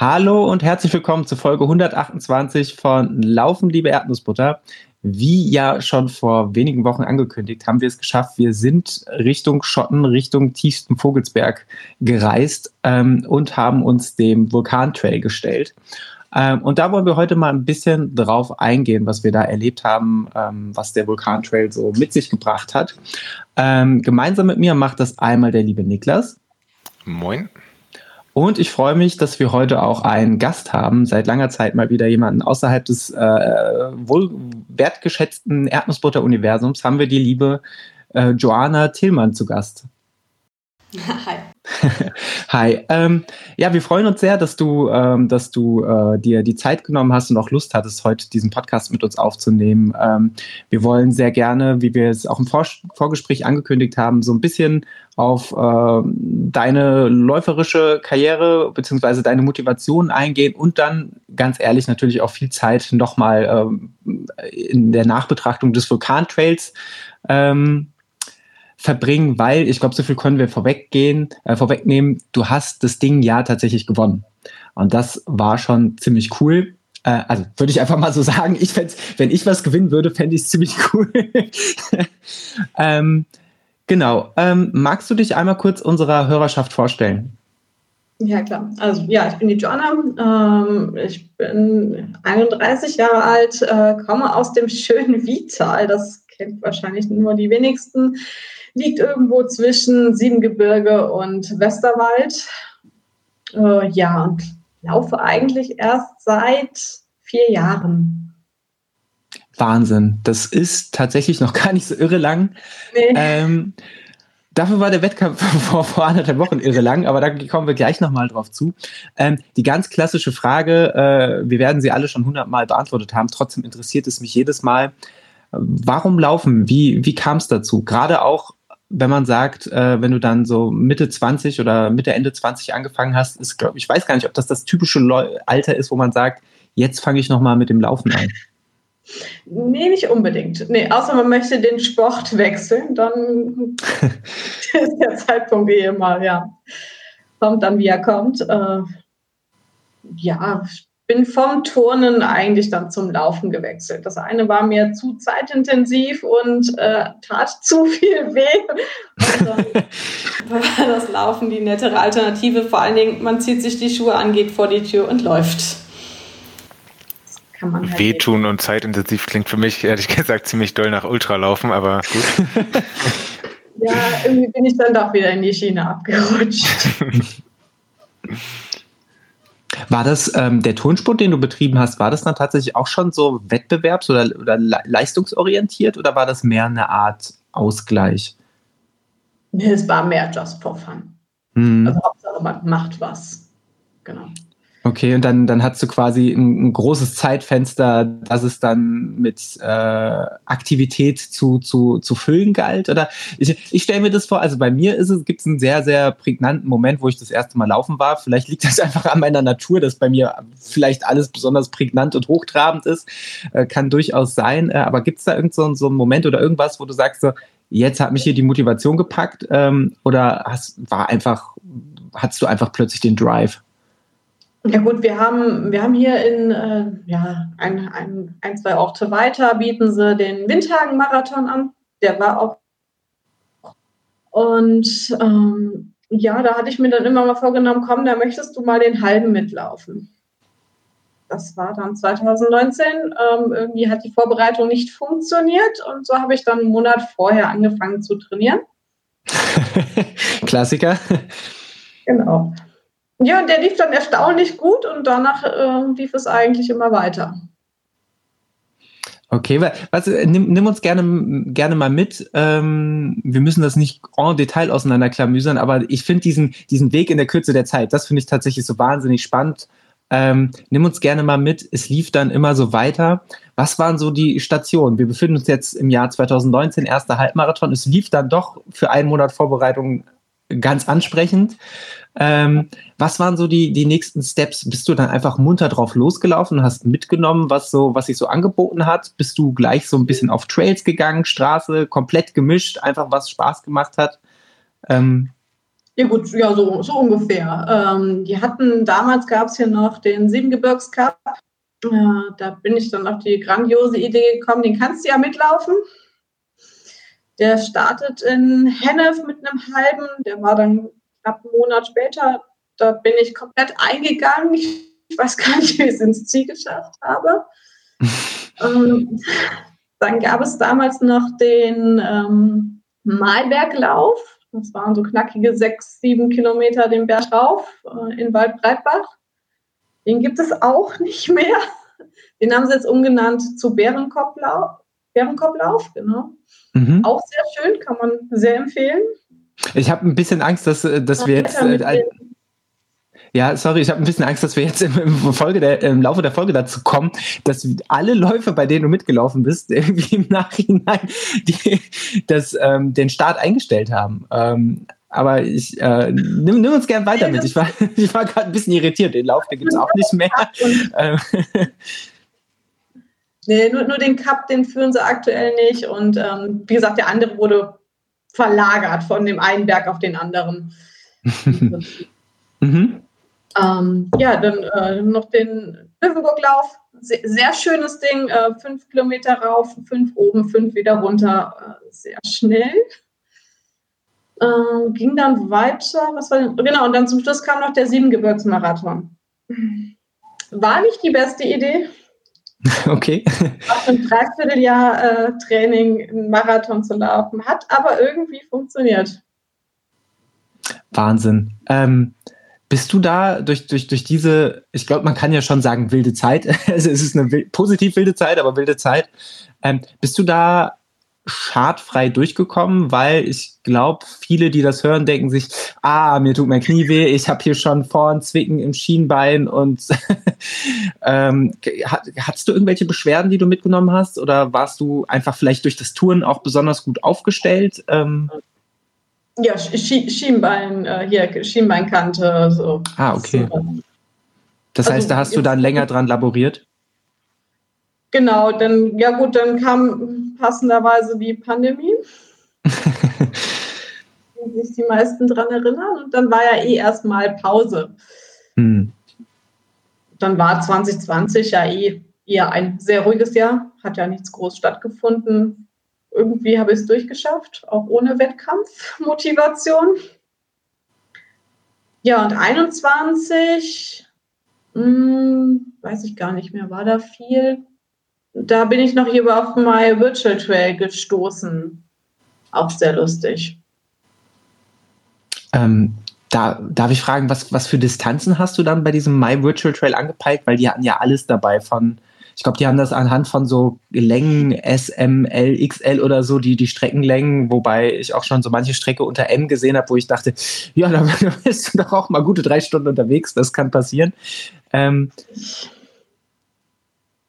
Hallo und herzlich willkommen zu Folge 128 von Laufen, liebe Erdnussbutter. Wie ja schon vor wenigen Wochen angekündigt, haben wir es geschafft. Wir sind Richtung Schotten, Richtung tiefsten Vogelsberg gereist ähm, und haben uns dem Vulkantrail gestellt. Ähm, und da wollen wir heute mal ein bisschen drauf eingehen, was wir da erlebt haben, ähm, was der Vulkantrail so mit sich gebracht hat. Ähm, gemeinsam mit mir macht das einmal der liebe Niklas. Moin. Und ich freue mich, dass wir heute auch einen Gast haben, seit langer Zeit mal wieder jemanden außerhalb des äh, wohl wertgeschätzten Erdnussbutter-Universums, haben wir die liebe äh, Joanna Tillmann zu Gast. Hi. Hi. Ähm, ja, wir freuen uns sehr, dass du, ähm, dass du äh, dir die Zeit genommen hast und auch Lust hattest, heute diesen Podcast mit uns aufzunehmen. Ähm, wir wollen sehr gerne, wie wir es auch im Vor Vorgespräch angekündigt haben, so ein bisschen auf äh, deine läuferische Karriere beziehungsweise deine Motivation eingehen und dann ganz ehrlich natürlich auch viel Zeit nochmal äh, in der Nachbetrachtung des Vulkantrails ähm, verbringen, weil ich glaube, so viel können wir vorweggehen, äh, vorwegnehmen. Du hast das Ding ja tatsächlich gewonnen. Und das war schon ziemlich cool. Äh, also würde ich einfach mal so sagen, ich fände wenn ich was gewinnen würde, fände ich es ziemlich cool. ähm, genau. Ähm, magst du dich einmal kurz unserer Hörerschaft vorstellen? Ja, klar. Also ja, ich bin die Joanna. Ähm, ich bin 31 Jahre alt, äh, komme aus dem schönen Wietal. Das kennt wahrscheinlich nur die wenigsten liegt irgendwo zwischen Siebengebirge und Westerwald. Äh, ja, und laufe eigentlich erst seit vier Jahren. Wahnsinn. Das ist tatsächlich noch gar nicht so irre lang. Nee. Ähm, dafür war der Wettkampf vor, vor anderthalb Wochen irre lang, aber da kommen wir gleich nochmal drauf zu. Ähm, die ganz klassische Frage, äh, wir werden sie alle schon hundertmal beantwortet haben, trotzdem interessiert es mich jedes Mal, warum laufen? Wie, wie kam es dazu? Gerade auch wenn man sagt, äh, wenn du dann so Mitte 20 oder Mitte, Ende 20 angefangen hast, ist, glaube ich, weiß gar nicht, ob das das typische Leu Alter ist, wo man sagt, jetzt fange ich nochmal mit dem Laufen an. Nee, nicht unbedingt. Nee, außer man möchte den Sport wechseln, dann ist der Zeitpunkt eh immer, ja. Kommt dann, wie er kommt. Äh, ja, bin vom Turnen eigentlich dann zum Laufen gewechselt. Das eine war mir zu zeitintensiv und äh, tat zu viel weh. Und dann war das Laufen die nettere Alternative. Vor allen Dingen, man zieht sich die Schuhe an, geht vor die Tür und läuft. Kann man halt Wehtun und zeitintensiv klingt für mich ehrlich gesagt ziemlich doll nach Ultralaufen, aber gut. ja, irgendwie bin ich dann doch wieder in die Schiene abgerutscht. War das ähm, der Turnsport, den du betrieben hast, war das dann tatsächlich auch schon so wettbewerbs- oder, oder leistungsorientiert oder war das mehr eine Art Ausgleich? Nee, es war mehr just for fun. Mhm. Also Hauptsache man macht was. Genau. Okay, und dann, dann hast du quasi ein, ein großes Zeitfenster, das es dann mit äh, Aktivität zu, zu, zu füllen galt. Oder ich, ich stelle mir das vor, also bei mir ist es, gibt es einen sehr, sehr prägnanten Moment, wo ich das erste Mal laufen war. Vielleicht liegt das einfach an meiner Natur, dass bei mir vielleicht alles besonders prägnant und hochtrabend ist. Äh, kann durchaus sein. Äh, aber gibt es da irgend so, so einen Moment oder irgendwas, wo du sagst, so, jetzt hat mich hier die Motivation gepackt? Ähm, oder hast, war einfach, hattest du einfach plötzlich den Drive? Ja gut, wir haben, wir haben hier in äh, ja, ein, ein, ein, zwei Orte weiter, bieten sie den Windhagen-Marathon an. Der war auch. Und ähm, ja, da hatte ich mir dann immer mal vorgenommen, komm, da möchtest du mal den halben mitlaufen. Das war dann 2019. Ähm, irgendwie hat die Vorbereitung nicht funktioniert und so habe ich dann einen Monat vorher angefangen zu trainieren. Klassiker. Genau. Ja, der lief dann erstaunlich gut und danach äh, lief es eigentlich immer weiter. Okay, was, nimm, nimm, uns gerne, gerne mal mit. Ähm, wir müssen das nicht en Detail auseinanderklamüsern, aber ich finde diesen, diesen Weg in der Kürze der Zeit, das finde ich tatsächlich so wahnsinnig spannend. Ähm, nimm uns gerne mal mit. Es lief dann immer so weiter. Was waren so die Stationen? Wir befinden uns jetzt im Jahr 2019, erster Halbmarathon. Es lief dann doch für einen Monat Vorbereitung ganz ansprechend. Ähm, was waren so die, die nächsten Steps? Bist du dann einfach munter drauf losgelaufen hast mitgenommen, was so, was sich so angeboten hat? Bist du gleich so ein bisschen auf Trails gegangen, Straße, komplett gemischt, einfach was Spaß gemacht hat? Ähm, Ja gut, ja, so, so ungefähr. Ähm, die hatten, damals gab es hier noch den Siebengebirgscup. Äh, da bin ich dann auf die grandiose Idee gekommen, den kannst du ja mitlaufen. Der startet in Hennef mit einem halben, der war dann knapp einen Monat später. Da bin ich komplett eingegangen. Ich weiß gar nicht, wie ich es ins Ziel geschafft habe. ähm, dann gab es damals noch den ähm, Malberglauf. Das waren so knackige sechs, sieben Kilometer den Berg rauf äh, in Waldbreitbach. Den gibt es auch nicht mehr. Den haben sie jetzt umgenannt zu Bärenkopflauf. Bärenkopflauf, genau. Mhm. Auch sehr schön, kann man sehr empfehlen. Ich habe ein bisschen Angst, dass, äh, dass wir jetzt. Äh, ja, sorry, ich habe ein bisschen Angst, dass wir jetzt im, im, Folge der, im Laufe der Folge dazu kommen, dass alle Läufe, bei denen du mitgelaufen bist, irgendwie im Nachhinein die, das, ähm, den Start eingestellt haben. Ähm, aber ich äh, nimm, nimm uns gern weiter mit. Ich war, ich war gerade ein bisschen irritiert. Den Lauf, den gibt es auch nicht mehr. Ähm, Nee, nur, nur den Cup, den führen sie aktuell nicht. Und ähm, wie gesagt, der andere wurde verlagert von dem einen Berg auf den anderen. mhm. ähm, ja, dann äh, noch den Löwenburglauf. Sehr, sehr schönes Ding. Äh, fünf Kilometer rauf, fünf oben, fünf wieder runter. Äh, sehr schnell. Ähm, ging dann weiter. Was war denn? Genau, und dann zum Schluss kam noch der Siebengebirgsmarathon. War nicht die beste Idee. Okay. Nach einem Dreivierteljahr äh, Training einen Marathon zu laufen, hat aber irgendwie funktioniert. Wahnsinn. Ähm, bist du da durch, durch, durch diese, ich glaube, man kann ja schon sagen, wilde Zeit, also es ist eine positiv wilde Zeit, aber wilde Zeit, ähm, bist du da schadfrei durchgekommen, weil ich glaube, viele, die das hören, denken sich, ah, mir tut mein Knie weh, ich habe hier schon vorn Zwicken im Schienbein und ähm, hattest du irgendwelche Beschwerden, die du mitgenommen hast oder warst du einfach vielleicht durch das Touren auch besonders gut aufgestellt? Ähm, ja, Schienbein, äh, hier, Schienbeinkante, so. Ah, okay. Das heißt, also, da hast du dann länger dran laboriert? Genau, dann, ja gut, dann kam passenderweise die Pandemie. Wenn sich die meisten daran erinnern. Und dann war ja eh erstmal Pause. Hm. Dann war 2020 ja eh eher ein sehr ruhiges Jahr, hat ja nichts groß stattgefunden. Irgendwie habe ich es durchgeschafft, auch ohne Wettkampfmotivation. Ja, und 21, hm, weiß ich gar nicht mehr, war da viel da bin ich noch hier auf My Virtual Trail gestoßen. Auch sehr lustig. Ähm, da darf ich fragen, was, was für Distanzen hast du dann bei diesem My Virtual Trail angepeilt? Weil die hatten ja alles dabei von, ich glaube, die haben das anhand von so Längen S, M, L, XL oder so, die, die Streckenlängen, wobei ich auch schon so manche Strecke unter M gesehen habe, wo ich dachte, ja, da bist du doch auch mal gute drei Stunden unterwegs, das kann passieren. Ähm,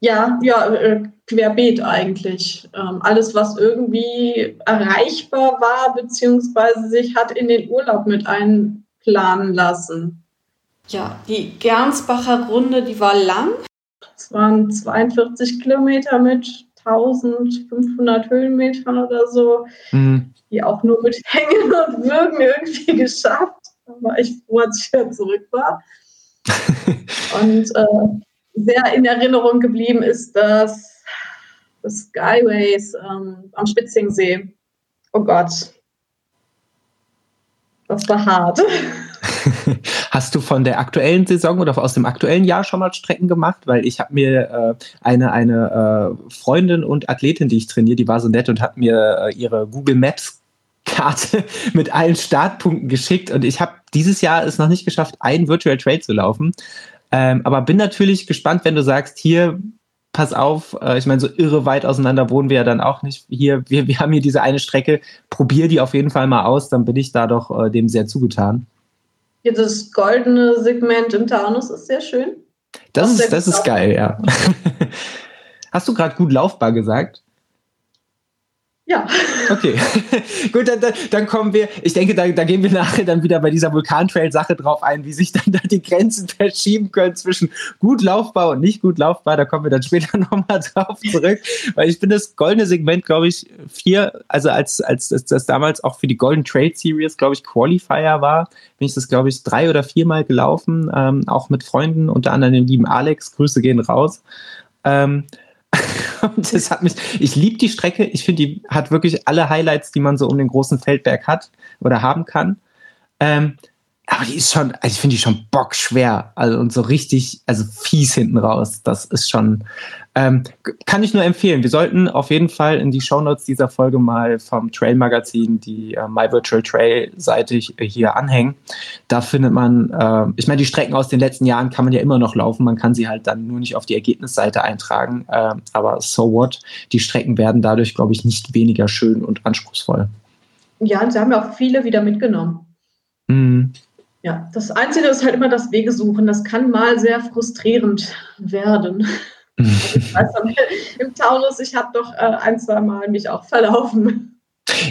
ja, ja, äh, querbeet eigentlich. Ähm, alles, was irgendwie erreichbar war, beziehungsweise sich hat in den Urlaub mit einplanen lassen. Ja, die Gernsbacher Runde, die war lang. Es waren 42 Kilometer mit 1500 Höhenmetern oder so, mhm. die auch nur mit Hängen und Würgen irgendwie geschafft. Da war ich froh, als ich wieder zurück war. und äh, sehr in Erinnerung geblieben ist das, das Skyways ähm, am Spitzingsee. Oh Gott. Das war hart. Hast du von der aktuellen Saison oder aus dem aktuellen Jahr schon mal Strecken gemacht? Weil ich habe mir äh, eine, eine äh, Freundin und Athletin, die ich trainiere, die war so nett und hat mir äh, ihre Google Maps Karte mit allen Startpunkten geschickt und ich habe dieses Jahr es noch nicht geschafft, einen Virtual Trail zu laufen. Ähm, aber bin natürlich gespannt, wenn du sagst, hier, pass auf, äh, ich meine, so irre weit auseinander wohnen wir ja dann auch nicht. Hier, wir, wir haben hier diese eine Strecke, probier die auf jeden Fall mal aus, dann bin ich da doch äh, dem sehr zugetan. Ja, das goldene Segment im Taunus ist sehr schön. Das, ist, das ist geil, ja. Hast du gerade gut laufbar gesagt? Ja. Okay, gut, dann, dann, kommen wir, ich denke, da, da gehen wir nachher dann wieder bei dieser Vulkantrail-Sache drauf ein, wie sich dann da die Grenzen verschieben können zwischen gut laufbar und nicht gut laufbar. Da kommen wir dann später nochmal drauf zurück, weil ich bin das goldene Segment, glaube ich, vier, also als, als das, das damals auch für die Golden Trail Series, glaube ich, Qualifier war, bin ich das, glaube ich, drei oder viermal gelaufen, ähm, auch mit Freunden, unter anderem dem lieben Alex, Grüße gehen raus. Ähm, und das hat mich, ich liebe die Strecke. Ich finde, die hat wirklich alle Highlights, die man so um den großen Feldberg hat oder haben kann. Ähm, aber die ist schon, also ich finde die schon bockschwer. Also und so richtig, also fies hinten raus. Das ist schon, ähm, kann ich nur empfehlen. Wir sollten auf jeden Fall in die Shownotes dieser Folge mal vom Trail Magazin die äh, My Virtual Trail Seite hier anhängen. Da findet man, äh, ich meine, die Strecken aus den letzten Jahren kann man ja immer noch laufen. Man kann sie halt dann nur nicht auf die Ergebnisseite eintragen. Äh, aber so what? Die Strecken werden dadurch, glaube ich, nicht weniger schön und anspruchsvoll. Ja, und sie haben ja auch viele wieder mitgenommen. Mhm. Ja, das Einzige ist halt immer das Wegesuchen. Das kann mal sehr frustrierend werden. Ich weiß im Taunus, ich habe doch äh, ein, zwei Mal mich auch verlaufen.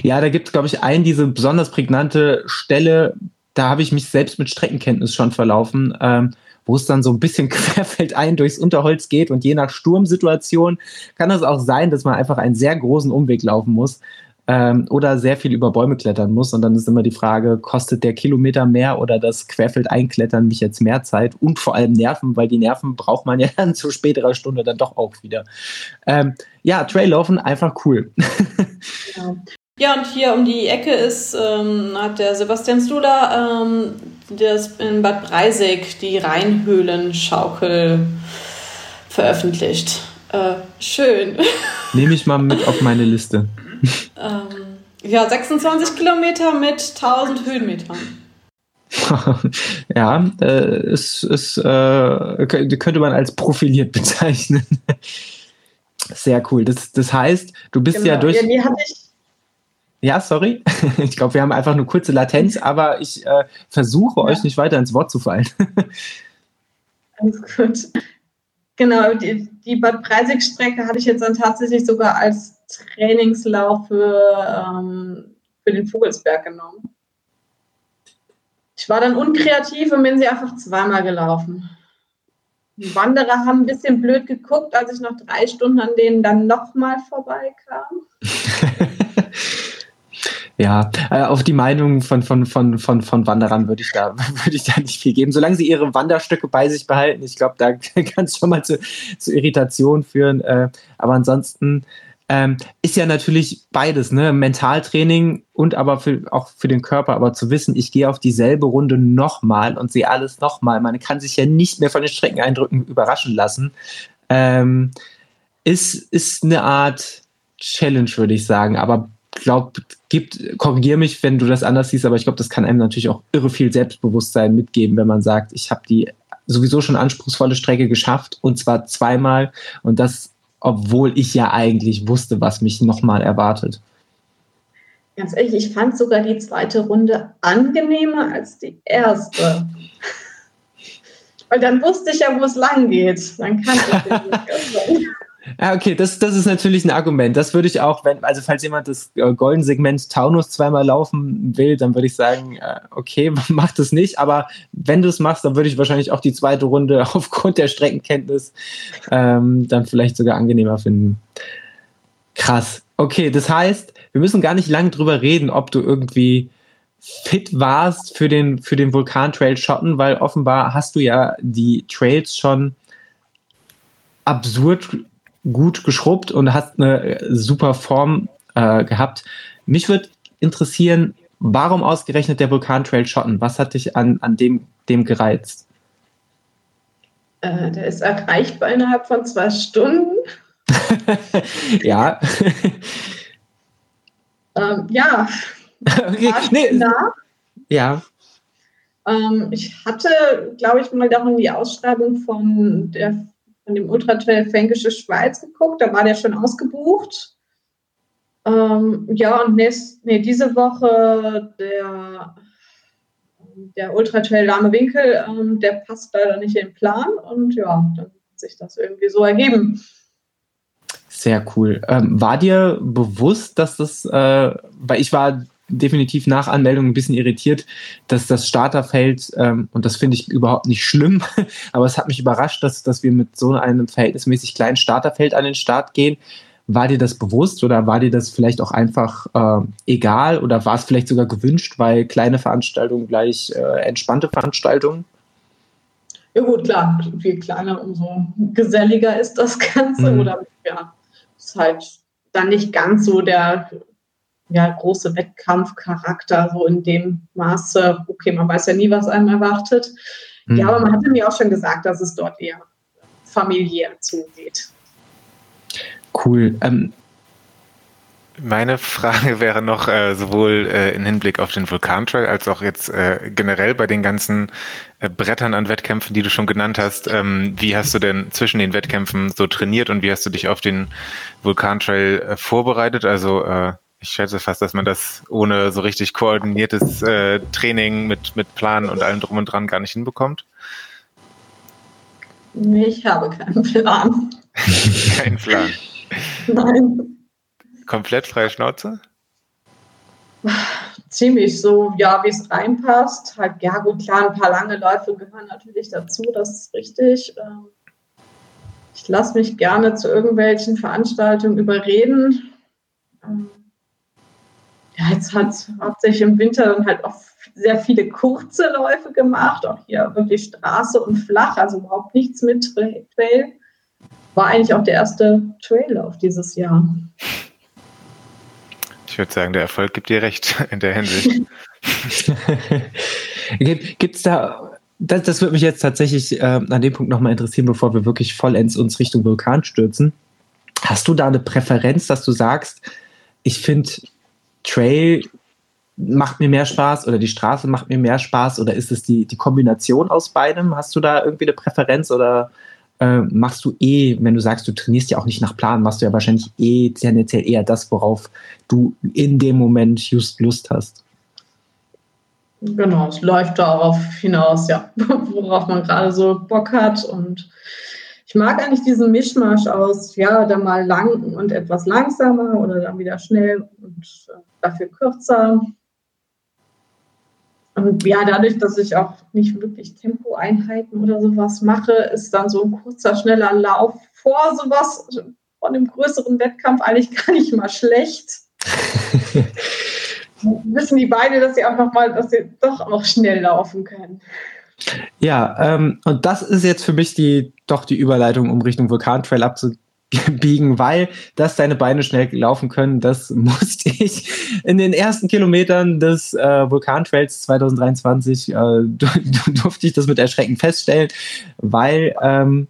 Ja, da gibt es, glaube ich, einen, diese besonders prägnante Stelle, da habe ich mich selbst mit Streckenkenntnis schon verlaufen, ähm, wo es dann so ein bisschen querfeldein durchs Unterholz geht und je nach Sturmsituation kann es auch sein, dass man einfach einen sehr großen Umweg laufen muss ähm, oder sehr viel über Bäume klettern muss. Und dann ist immer die Frage, kostet der Kilometer mehr oder das Querfeld einklettern mich jetzt mehr Zeit und vor allem Nerven, weil die Nerven braucht man ja dann zu späterer Stunde dann doch auch wieder. Ähm, ja, Traillaufen einfach cool. ja. ja. und hier um die Ecke ist, ähm, hat der Sebastian Stula ähm, das in Bad Breisig die Rheinhöhlenschaukel veröffentlicht. Äh, schön. Nehme ich mal mit auf meine Liste ähm, ja, 26 Kilometer mit 1000 Höhenmetern. ja, äh, ist, ist, äh, könnte man als profiliert bezeichnen. Sehr cool. Das, das heißt, du bist genau. ja durch. Ja, ja, sorry. Ich glaube, wir haben einfach eine kurze Latenz, aber ich äh, versuche ja. euch nicht weiter ins Wort zu fallen. Alles gut. Genau, die, die Bad Breisig-Strecke hatte ich jetzt dann tatsächlich sogar als Trainingslauf für, ähm, für den Vogelsberg genommen. Ich war dann unkreativ und bin sie einfach zweimal gelaufen. Die Wanderer haben ein bisschen blöd geguckt, als ich noch drei Stunden an denen dann nochmal vorbeikam. Ja, äh, auf die Meinung von, von, von, von, von Wanderern würde ich, da, ich da nicht viel geben. Solange sie ihre Wanderstöcke bei sich behalten, ich glaube, da kann es schon mal zu, zu Irritation führen. Äh, aber ansonsten ähm, ist ja natürlich beides, ne? Mentaltraining und aber für, auch für den Körper. Aber zu wissen, ich gehe auf dieselbe Runde nochmal und sehe alles nochmal. Man kann sich ja nicht mehr von den Streckeneindrücken überraschen lassen. Ähm, ist, ist eine Art Challenge, würde ich sagen. Aber glaube, gibt, korrigiere mich, wenn du das anders siehst, aber ich glaube, das kann einem natürlich auch irre viel Selbstbewusstsein mitgeben, wenn man sagt, ich habe die sowieso schon anspruchsvolle Strecke geschafft und zwar zweimal und das, obwohl ich ja eigentlich wusste, was mich nochmal erwartet. Ganz ehrlich, ich fand sogar die zweite Runde angenehmer als die erste. Weil dann wusste ich ja, wo es lang geht. Dann kann ich Ja, okay, das, das ist natürlich ein Argument. Das würde ich auch, wenn, also falls jemand das äh, Golden Segment Taunus zweimal laufen will, dann würde ich sagen, äh, okay, mach das nicht. Aber wenn du es machst, dann würde ich wahrscheinlich auch die zweite Runde aufgrund der Streckenkenntnis ähm, dann vielleicht sogar angenehmer finden. Krass. Okay, das heißt, wir müssen gar nicht lange drüber reden, ob du irgendwie fit warst für den, für den Vulkan-Trail Schotten, weil offenbar hast du ja die Trails schon absurd gut geschrubbt und hast eine super Form äh, gehabt. Mich würde interessieren, warum ausgerechnet der Vulkantrail Schotten? Was hat dich an, an dem, dem gereizt? Äh, der ist erreichbar innerhalb von zwei Stunden. ja. ähm, ja. Okay. Nee. Ja. Ähm, ich hatte, glaube ich, mal darin die Ausschreibung von der von dem Ultra Trail Fränkische Schweiz geguckt. Da war der schon ausgebucht. Ähm, ja, und nächst, nee, diese Woche der, der Ultra Trail Lahme Winkel, ähm, der passt leider nicht in den Plan. Und ja, dann hat sich das irgendwie so ergeben. Sehr cool. Ähm, war dir bewusst, dass das, äh, weil ich war definitiv nach Anmeldung ein bisschen irritiert, dass das Starterfeld, ähm, und das finde ich überhaupt nicht schlimm, aber es hat mich überrascht, dass, dass wir mit so einem verhältnismäßig kleinen Starterfeld an den Start gehen. War dir das bewusst oder war dir das vielleicht auch einfach äh, egal oder war es vielleicht sogar gewünscht, weil kleine Veranstaltungen gleich äh, entspannte Veranstaltungen? Ja gut, klar, je kleiner, umso geselliger ist das Ganze. Mhm. Oder ja, ist halt dann nicht ganz so der ja, große Wettkampfcharakter, so in dem Maße, okay, man weiß ja nie, was einem erwartet. Mhm. Ja, aber man hatte mir auch schon gesagt, dass es dort eher familiär zugeht. Cool. Ähm, meine Frage wäre noch äh, sowohl äh, im Hinblick auf den Vulkantrail als auch jetzt äh, generell bei den ganzen äh, Brettern an Wettkämpfen, die du schon genannt hast. Ähm, wie hast du denn zwischen den Wettkämpfen so trainiert und wie hast du dich auf den Vulkantrail äh, vorbereitet? Also äh, ich schätze fast, dass man das ohne so richtig koordiniertes äh, Training mit, mit Plan und allem drum und dran gar nicht hinbekommt. Ich habe keinen Plan. Kein Plan. Nein. Komplett freie Schnauze? Ziemlich so, ja, wie es reinpasst. Halt, ja, gut, klar, ein paar lange Läufe gehören natürlich dazu, das ist richtig. Ähm, ich lasse mich gerne zu irgendwelchen Veranstaltungen überreden. Ja, jetzt hat hauptsächlich im Winter dann halt auch sehr viele kurze Läufe gemacht, auch hier wirklich Straße und flach, also überhaupt nichts mit Trail. War eigentlich auch der erste Traillauf dieses Jahr. Ich würde sagen, der Erfolg gibt dir recht in der Hinsicht. Gibt es da, das, das würde mich jetzt tatsächlich äh, an dem Punkt nochmal interessieren, bevor wir wirklich vollends uns Richtung Vulkan stürzen. Hast du da eine Präferenz, dass du sagst, ich finde Trail macht mir mehr Spaß oder die Straße macht mir mehr Spaß oder ist es die, die Kombination aus beidem? Hast du da irgendwie eine Präferenz oder äh, machst du eh, wenn du sagst, du trainierst ja auch nicht nach Plan, machst du ja wahrscheinlich eh tendenziell eher das, worauf du in dem Moment just Lust hast. Genau, es läuft darauf hinaus, ja, worauf man gerade so Bock hat. Und ich mag eigentlich diesen Mischmasch aus, ja, dann mal lang und etwas langsamer oder dann wieder schnell und äh, dafür kürzer. Und ja, dadurch, dass ich auch nicht wirklich Tempoeinheiten oder sowas mache, ist dann so ein kurzer, schneller Lauf vor sowas von einem größeren Wettkampf eigentlich gar nicht mal schlecht. Wissen die Beine, dass sie auch noch mal, dass sie doch auch schnell laufen können. Ja, ähm, und das ist jetzt für mich die doch die Überleitung, um Richtung Vulkantrail abzugehen biegen, weil dass deine Beine schnell laufen können, das musste ich in den ersten Kilometern des äh, Vulkantrails 2023 äh, durfte ich das mit Erschrecken feststellen, weil ähm,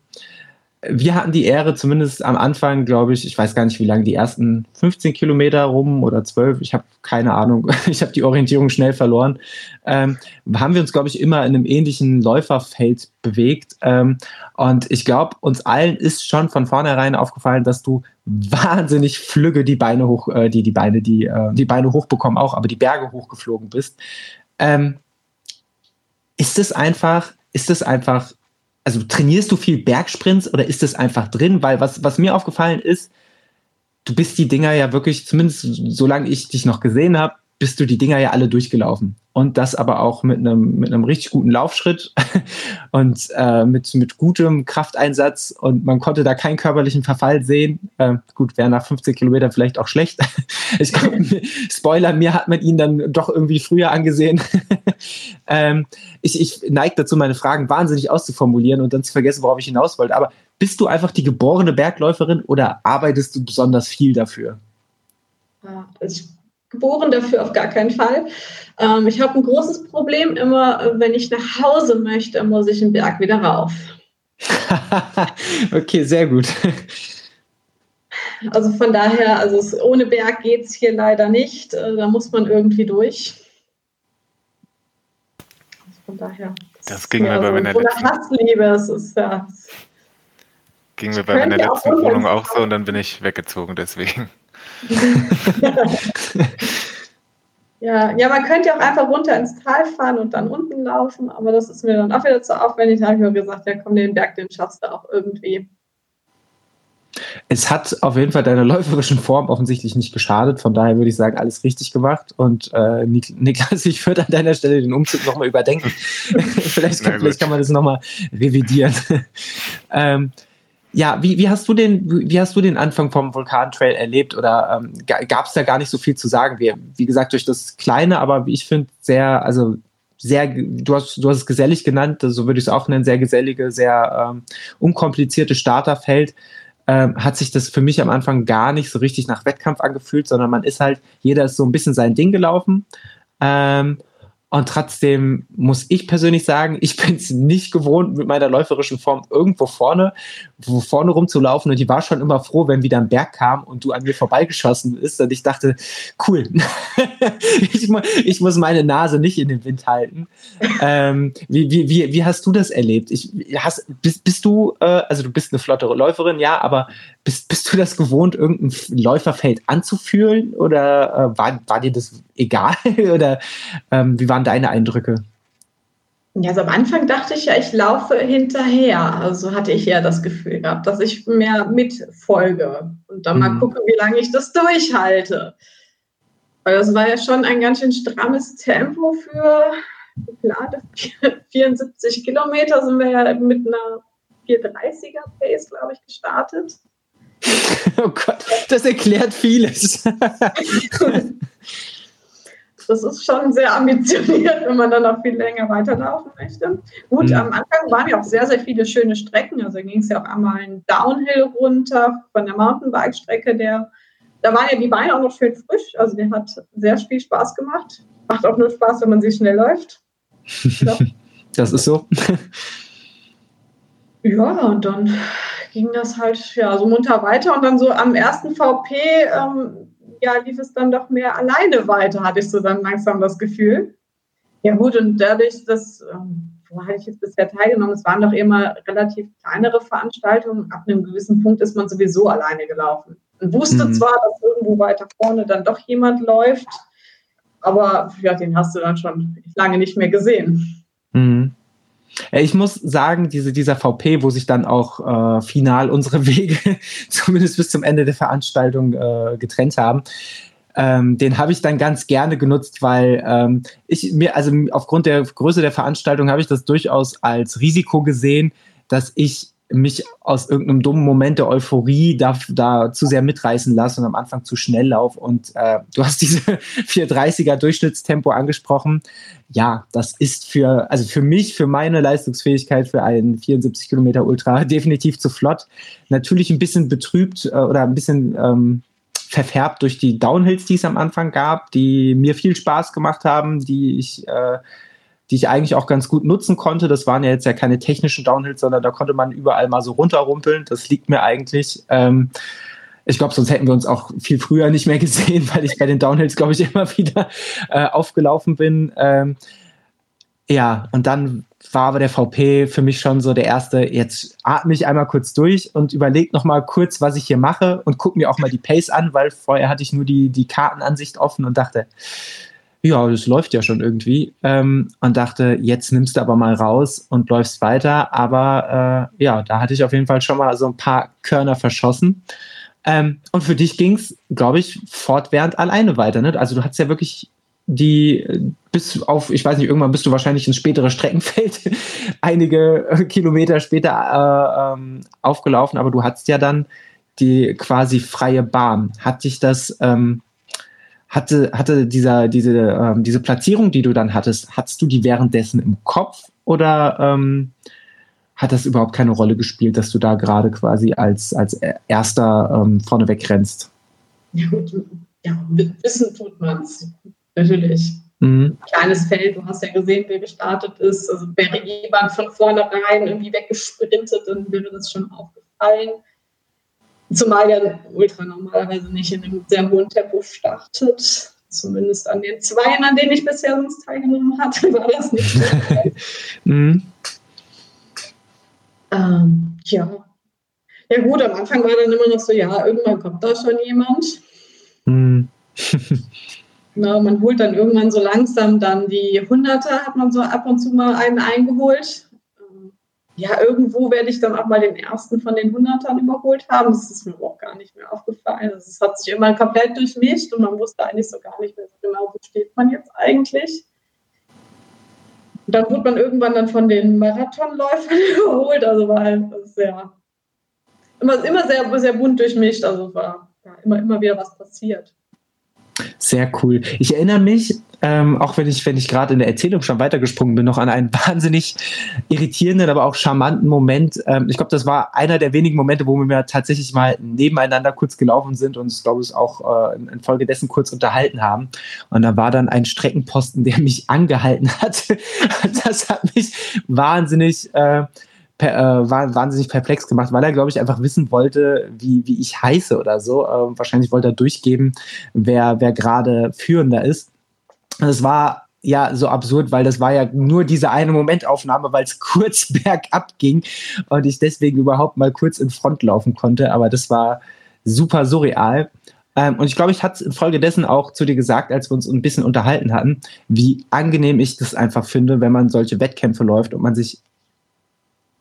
wir hatten die Ehre, zumindest am Anfang, glaube ich, ich weiß gar nicht, wie lange die ersten 15 Kilometer rum oder 12, ich habe keine Ahnung, ich habe die Orientierung schnell verloren, ähm, haben wir uns, glaube ich, immer in einem ähnlichen Läuferfeld bewegt. Ähm, und ich glaube, uns allen ist schon von vornherein aufgefallen, dass du wahnsinnig flügge die Beine hoch, äh, die, die Beine, die, äh, die Beine hochbekommen auch, aber die Berge hochgeflogen bist. Ähm, ist es einfach, ist es einfach also trainierst du viel Bergsprints oder ist das einfach drin? Weil was, was mir aufgefallen ist, du bist die Dinger ja wirklich, zumindest solange ich dich noch gesehen habe, bist du die Dinger ja alle durchgelaufen. Und das aber auch mit einem, mit einem richtig guten Laufschritt und äh, mit, mit gutem Krafteinsatz. Und man konnte da keinen körperlichen Verfall sehen. Äh, gut, wäre nach 15 Kilometern vielleicht auch schlecht. ich glaub, Spoiler, mir hat man ihn dann doch irgendwie früher angesehen. ähm, ich, ich neige dazu, meine Fragen wahnsinnig auszuformulieren und dann zu vergessen, worauf ich hinaus wollte. Aber bist du einfach die geborene Bergläuferin oder arbeitest du besonders viel dafür? Ja, ich geboren dafür auf gar keinen Fall. Ähm, ich habe ein großes Problem immer, wenn ich nach Hause möchte, muss ich den Berg wieder rauf. okay, sehr gut. Also von daher, also es, ohne Berg geht es hier leider nicht. Äh, da muss man irgendwie durch. Also von daher. Das ging mir bei meiner letzten. Hassliebe, es ist ja. Ging mir bei meiner letzten Wohnung auch so und dann bin ich weggezogen deswegen. Ja, ja, man könnte ja auch einfach runter ins Tal fahren und dann unten laufen, aber das ist mir dann auch wieder zu aufwendig. Da habe ich mir gesagt, ja komm, den Berg, den schaffst du auch irgendwie. Es hat auf jeden Fall deiner läuferischen Form offensichtlich nicht geschadet. Von daher würde ich sagen, alles richtig gemacht. Und äh, Niklas, ich würde an deiner Stelle den Umzug nochmal überdenken. vielleicht, kann, vielleicht kann man das nochmal revidieren. ähm, ja, wie, wie hast du den, wie hast du den Anfang vom Vulkantrail erlebt? Oder ähm, gab es da gar nicht so viel zu sagen? Wir, wie gesagt, durch das kleine, aber wie ich finde, sehr, also sehr, du hast, du hast es gesellig genannt, so würde ich es auch nennen, sehr gesellige, sehr ähm, unkomplizierte Starterfeld ähm, hat sich das für mich am Anfang gar nicht so richtig nach Wettkampf angefühlt, sondern man ist halt, jeder ist so ein bisschen sein Ding gelaufen. Ähm, und trotzdem muss ich persönlich sagen, ich bin es nicht gewohnt, mit meiner läuferischen Form irgendwo vorne, wo vorne rumzulaufen. Und die war schon immer froh, wenn wieder ein Berg kam und du an mir vorbeigeschossen bist. Und ich dachte, cool, ich, mu ich, muss meine Nase nicht in den Wind halten. Ähm, wie, wie, wie, wie, hast du das erlebt? Ich, hast, bist, bist du, äh, also du bist eine flottere Läuferin, ja, aber bist, bist du das gewohnt, irgendein Läuferfeld anzufühlen? Oder äh, war, war dir das egal? oder ähm, wie waren deine Eindrücke? Ja, also am Anfang dachte ich ja, ich laufe hinterher. Also hatte ich ja das Gefühl gehabt, dass ich mehr mitfolge und dann mhm. mal gucke, wie lange ich das durchhalte. Weil das war ja schon ein ganz schön strammes Tempo für geplante 74 Kilometer sind wir ja mit einer 430er Pace, glaube ich, gestartet. Oh Gott, das erklärt vieles. das ist schon sehr ambitioniert, wenn man dann noch viel länger weiterlaufen möchte. Gut, mhm. am Anfang waren ja auch sehr, sehr viele schöne Strecken. Also ging es ja auch einmal einen Downhill runter von der Mountainbike-Strecke. Der, da waren ja die Beine auch noch schön frisch. Also der hat sehr viel Spaß gemacht. Macht auch nur Spaß, wenn man sich schnell läuft. das ist so. Ja, und dann ging das halt ja so munter weiter und dann so am ersten VP ähm, ja, lief es dann doch mehr alleine weiter, hatte ich so dann langsam das Gefühl. Ja gut, und dadurch, dass, ähm, wo hatte ich jetzt bisher teilgenommen, es waren doch immer relativ kleinere Veranstaltungen, ab einem gewissen Punkt ist man sowieso alleine gelaufen. Man wusste mhm. zwar, dass irgendwo weiter vorne dann doch jemand läuft, aber ja, den hast du dann schon lange nicht mehr gesehen. Mhm. Ich muss sagen, diese, dieser VP, wo sich dann auch äh, final unsere Wege zumindest bis zum Ende der Veranstaltung äh, getrennt haben, ähm, den habe ich dann ganz gerne genutzt, weil ähm, ich mir, also aufgrund der Größe der Veranstaltung habe ich das durchaus als Risiko gesehen, dass ich mich aus irgendeinem dummen Moment der Euphorie da, da zu sehr mitreißen lasse und am Anfang zu schnell laufe. Und äh, du hast diese 430er Durchschnittstempo angesprochen. Ja, das ist für, also für mich, für meine Leistungsfähigkeit für einen 74 Kilometer Ultra definitiv zu flott. Natürlich ein bisschen betrübt äh, oder ein bisschen ähm, verfärbt durch die Downhills, die es am Anfang gab, die mir viel Spaß gemacht haben, die ich äh, die ich eigentlich auch ganz gut nutzen konnte. Das waren ja jetzt ja keine technischen Downhills, sondern da konnte man überall mal so runterrumpeln. Das liegt mir eigentlich. Ähm, ich glaube, sonst hätten wir uns auch viel früher nicht mehr gesehen, weil ich bei den Downhills, glaube ich, immer wieder äh, aufgelaufen bin. Ähm, ja, und dann war aber der VP für mich schon so der erste, jetzt atme ich einmal kurz durch und überlege nochmal kurz, was ich hier mache und gucke mir auch mal die Pace an, weil vorher hatte ich nur die, die Kartenansicht offen und dachte, ja, das läuft ja schon irgendwie. Ähm, und dachte, jetzt nimmst du aber mal raus und läufst weiter. Aber äh, ja, da hatte ich auf jeden Fall schon mal so ein paar Körner verschossen. Ähm, und für dich ging es, glaube ich, fortwährend alleine weiter. Ne? Also du hattest ja wirklich die bis auf, ich weiß nicht, irgendwann bist du wahrscheinlich ins spätere Streckenfeld einige Kilometer später äh, ähm, aufgelaufen, aber du hattest ja dann die quasi freie Bahn. Hat dich das ähm, hatte, hatte dieser, diese, ähm, diese Platzierung, die du dann hattest, hattest du die währenddessen im Kopf oder ähm, hat das überhaupt keine Rolle gespielt, dass du da gerade quasi als, als Erster ähm, vorneweg rennst? Ja, gut, ja, wissen tut man es, natürlich. Mhm. Kleines Feld, du hast ja gesehen, wer gestartet ist. Also wäre jemand von vornherein irgendwie weggesprintet, dann wäre das schon aufgefallen. Zumal der Ultra normalerweise nicht in einem sehr hohen Tempo startet. Zumindest an den zwei, an denen ich bisher sonst teilgenommen hatte, war das nicht mhm. ähm, ja. Ja gut, am Anfang war dann immer noch so, ja, irgendwann kommt da schon jemand. Mhm. Na, man holt dann irgendwann so langsam dann die Hunderter, hat man so ab und zu mal einen eingeholt. Ja, irgendwo werde ich dann auch mal den ersten von den Hundertern überholt haben. Das ist mir auch gar nicht mehr aufgefallen. Also es hat sich immer komplett durchmischt und man wusste eigentlich so gar nicht mehr so genau, wo steht man jetzt eigentlich. Und dann wurde man irgendwann dann von den Marathonläufern überholt. Also war halt sehr, immer, immer sehr, sehr bunt durchmischt. Also war ja, immer, immer wieder was passiert. Sehr cool. Ich erinnere mich, ähm, auch wenn ich, wenn ich gerade in der Erzählung schon weitergesprungen bin, noch an einen wahnsinnig irritierenden, aber auch charmanten Moment. Ähm, ich glaube, das war einer der wenigen Momente, wo wir tatsächlich mal nebeneinander kurz gelaufen sind und uns, glaube ich, auch äh, infolgedessen kurz unterhalten haben. Und da war dann ein Streckenposten, der mich angehalten hat. das hat mich wahnsinnig äh, per, äh, wahnsinnig perplex gemacht, weil er, glaube ich, einfach wissen wollte, wie, wie ich heiße oder so. Äh, wahrscheinlich wollte er durchgeben, wer, wer gerade führender ist. Es war ja so absurd, weil das war ja nur diese eine Momentaufnahme, weil es kurz bergab ging und ich deswegen überhaupt mal kurz in Front laufen konnte. Aber das war super surreal. Ähm, und ich glaube, ich hatte es infolgedessen auch zu dir gesagt, als wir uns ein bisschen unterhalten hatten, wie angenehm ich das einfach finde, wenn man solche Wettkämpfe läuft und man sich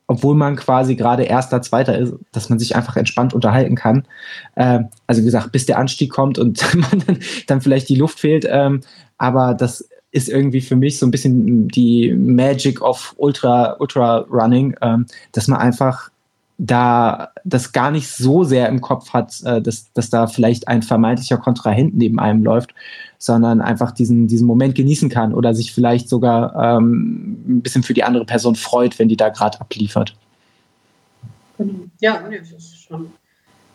obwohl man quasi gerade erster, zweiter ist, dass man sich einfach entspannt unterhalten kann. Ähm, also wie gesagt, bis der Anstieg kommt und dann, dann vielleicht die Luft fehlt. Ähm, aber das ist irgendwie für mich so ein bisschen die Magic of Ultra, Ultra Running, ähm, dass man einfach da das gar nicht so sehr im Kopf hat, äh, dass, dass da vielleicht ein vermeintlicher Kontrahent neben einem läuft, sondern einfach diesen, diesen Moment genießen kann oder sich vielleicht sogar ähm, ein bisschen für die andere Person freut, wenn die da gerade abliefert. Genau. Ja, das ist schon.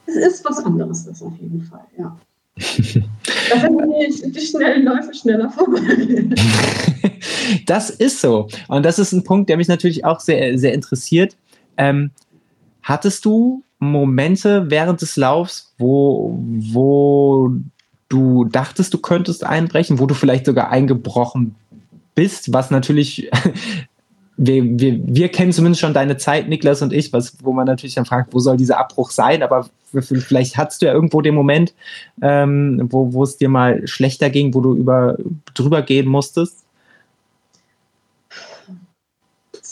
Es ist was anderes, das auf jeden Fall, ja. da sind die, die schnellen Läufe schneller vorbei. das ist so. Und das ist ein Punkt, der mich natürlich auch sehr, sehr interessiert. Ähm, Hattest du Momente während des Laufs, wo, wo du dachtest, du könntest einbrechen, wo du vielleicht sogar eingebrochen bist, was natürlich, wir, wir, wir kennen zumindest schon deine Zeit, Niklas und ich, was, wo man natürlich dann fragt, wo soll dieser Abbruch sein, aber vielleicht hattest du ja irgendwo den Moment, ähm, wo, wo es dir mal schlechter ging, wo du über, drüber gehen musstest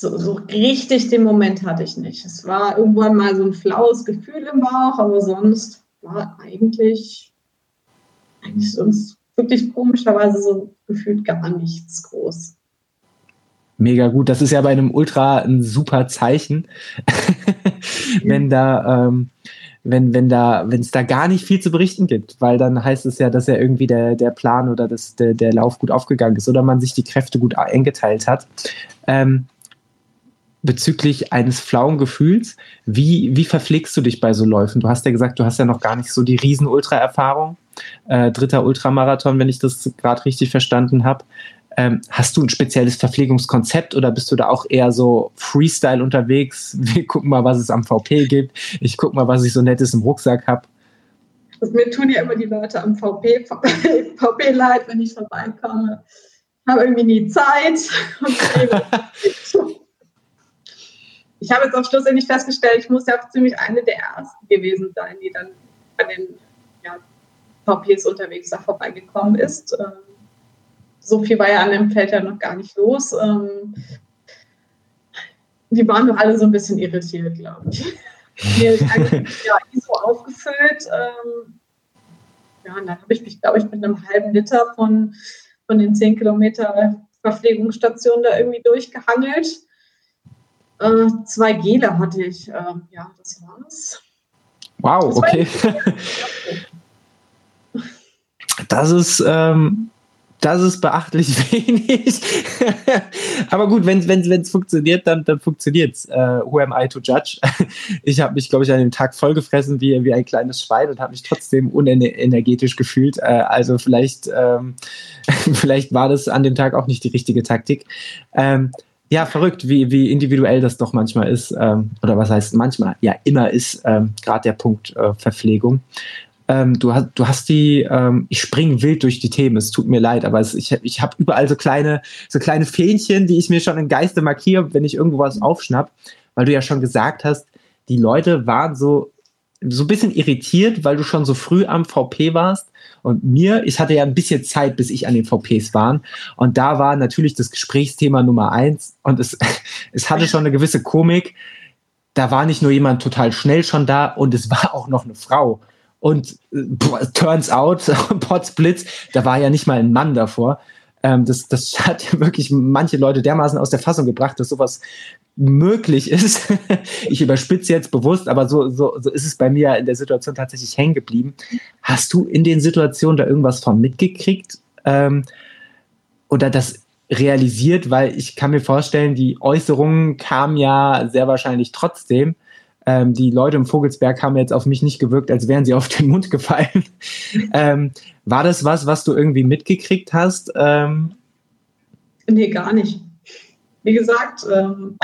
so, so richtig den Moment hatte ich nicht. Es war irgendwann mal so ein flaues Gefühl im Bauch, aber sonst war eigentlich, eigentlich sonst wirklich komischerweise so gefühlt gar nichts groß. Mega gut. Das ist ja bei einem Ultra ein super Zeichen, wenn da, ähm, wenn, wenn da, wenn es da gar nicht viel zu berichten gibt, weil dann heißt es ja, dass ja irgendwie der, der Plan oder das, der, der Lauf gut aufgegangen ist oder man sich die Kräfte gut eingeteilt hat. Ähm, bezüglich eines flauen Gefühls. Wie, wie verpflegst du dich bei so Läufen? Du hast ja gesagt, du hast ja noch gar nicht so die Riesen-Ultra-Erfahrung. Äh, dritter Ultramarathon, wenn ich das gerade richtig verstanden habe. Ähm, hast du ein spezielles Verpflegungskonzept oder bist du da auch eher so Freestyle unterwegs? Wir gucken mal, was es am VP gibt. Ich gucke mal, was ich so Nettes im Rucksack habe. Mir tun ja immer die Leute am VP, VP leid, wenn ich vorbeikomme. Ich habe irgendwie nie Zeit. ich habe jetzt auch schlussendlich festgestellt, ich muss ja auch ziemlich eine der ersten gewesen sein, die dann an den ja, VPs unterwegs da vorbeigekommen ist. Ähm, so viel war ja an dem Feld ja noch gar nicht los. Ähm, die waren doch alle so ein bisschen irritiert, glaube ich. Mir ja, ISO aufgefüllt. Ähm, ja, und dann habe ich mich, glaube ich, mit einem halben Liter von, von den 10 Kilometer Verpflegungsstation da irgendwie durchgehangelt. Äh, zwei Gele hatte ich. Äh, ja, das war's. Wow, okay. das ist, ähm, das ist beachtlich wenig. Aber gut, wenn es wenn, funktioniert, dann, dann funktioniert es. Uh, who am I to judge? Ich habe mich, glaube ich, an dem Tag vollgefressen wie, wie ein kleines Schwein und habe mich trotzdem unenergetisch gefühlt. Uh, also vielleicht, ähm, vielleicht war das an dem Tag auch nicht die richtige Taktik. Ähm, ja, verrückt, wie, wie individuell das doch manchmal ist. Ähm, oder was heißt manchmal? Ja, immer ist ähm, gerade der Punkt äh, Verpflegung. Ähm, du, hast, du hast die, ähm, ich springe wild durch die Themen, es tut mir leid, aber es, ich, ich habe überall so kleine, so kleine Fähnchen, die ich mir schon im Geiste markiere, wenn ich irgendwo was aufschnapp, weil du ja schon gesagt hast, die Leute waren so so ein bisschen irritiert, weil du schon so früh am VP warst. Und mir, ich hatte ja ein bisschen Zeit, bis ich an den VPs war. Und da war natürlich das Gesprächsthema Nummer eins. Und es, es hatte schon eine gewisse Komik. Da war nicht nur jemand total schnell schon da und es war auch noch eine Frau. Und äh, turns out, Potsblitz, da war ja nicht mal ein Mann davor. Ähm, das, das hat ja wirklich manche Leute dermaßen aus der Fassung gebracht, dass sowas möglich ist. ich überspitze jetzt bewusst, aber so, so, so ist es bei mir in der Situation tatsächlich hängen geblieben. Hast du in den Situationen da irgendwas von mitgekriegt? Ähm, oder das realisiert, weil ich kann mir vorstellen, die Äußerungen kamen ja sehr wahrscheinlich trotzdem. Ähm, die Leute im Vogelsberg haben jetzt auf mich nicht gewirkt, als wären sie auf den Mund gefallen. ähm, war das was, was du irgendwie mitgekriegt hast? Ähm, nee, gar nicht wie gesagt, ähm,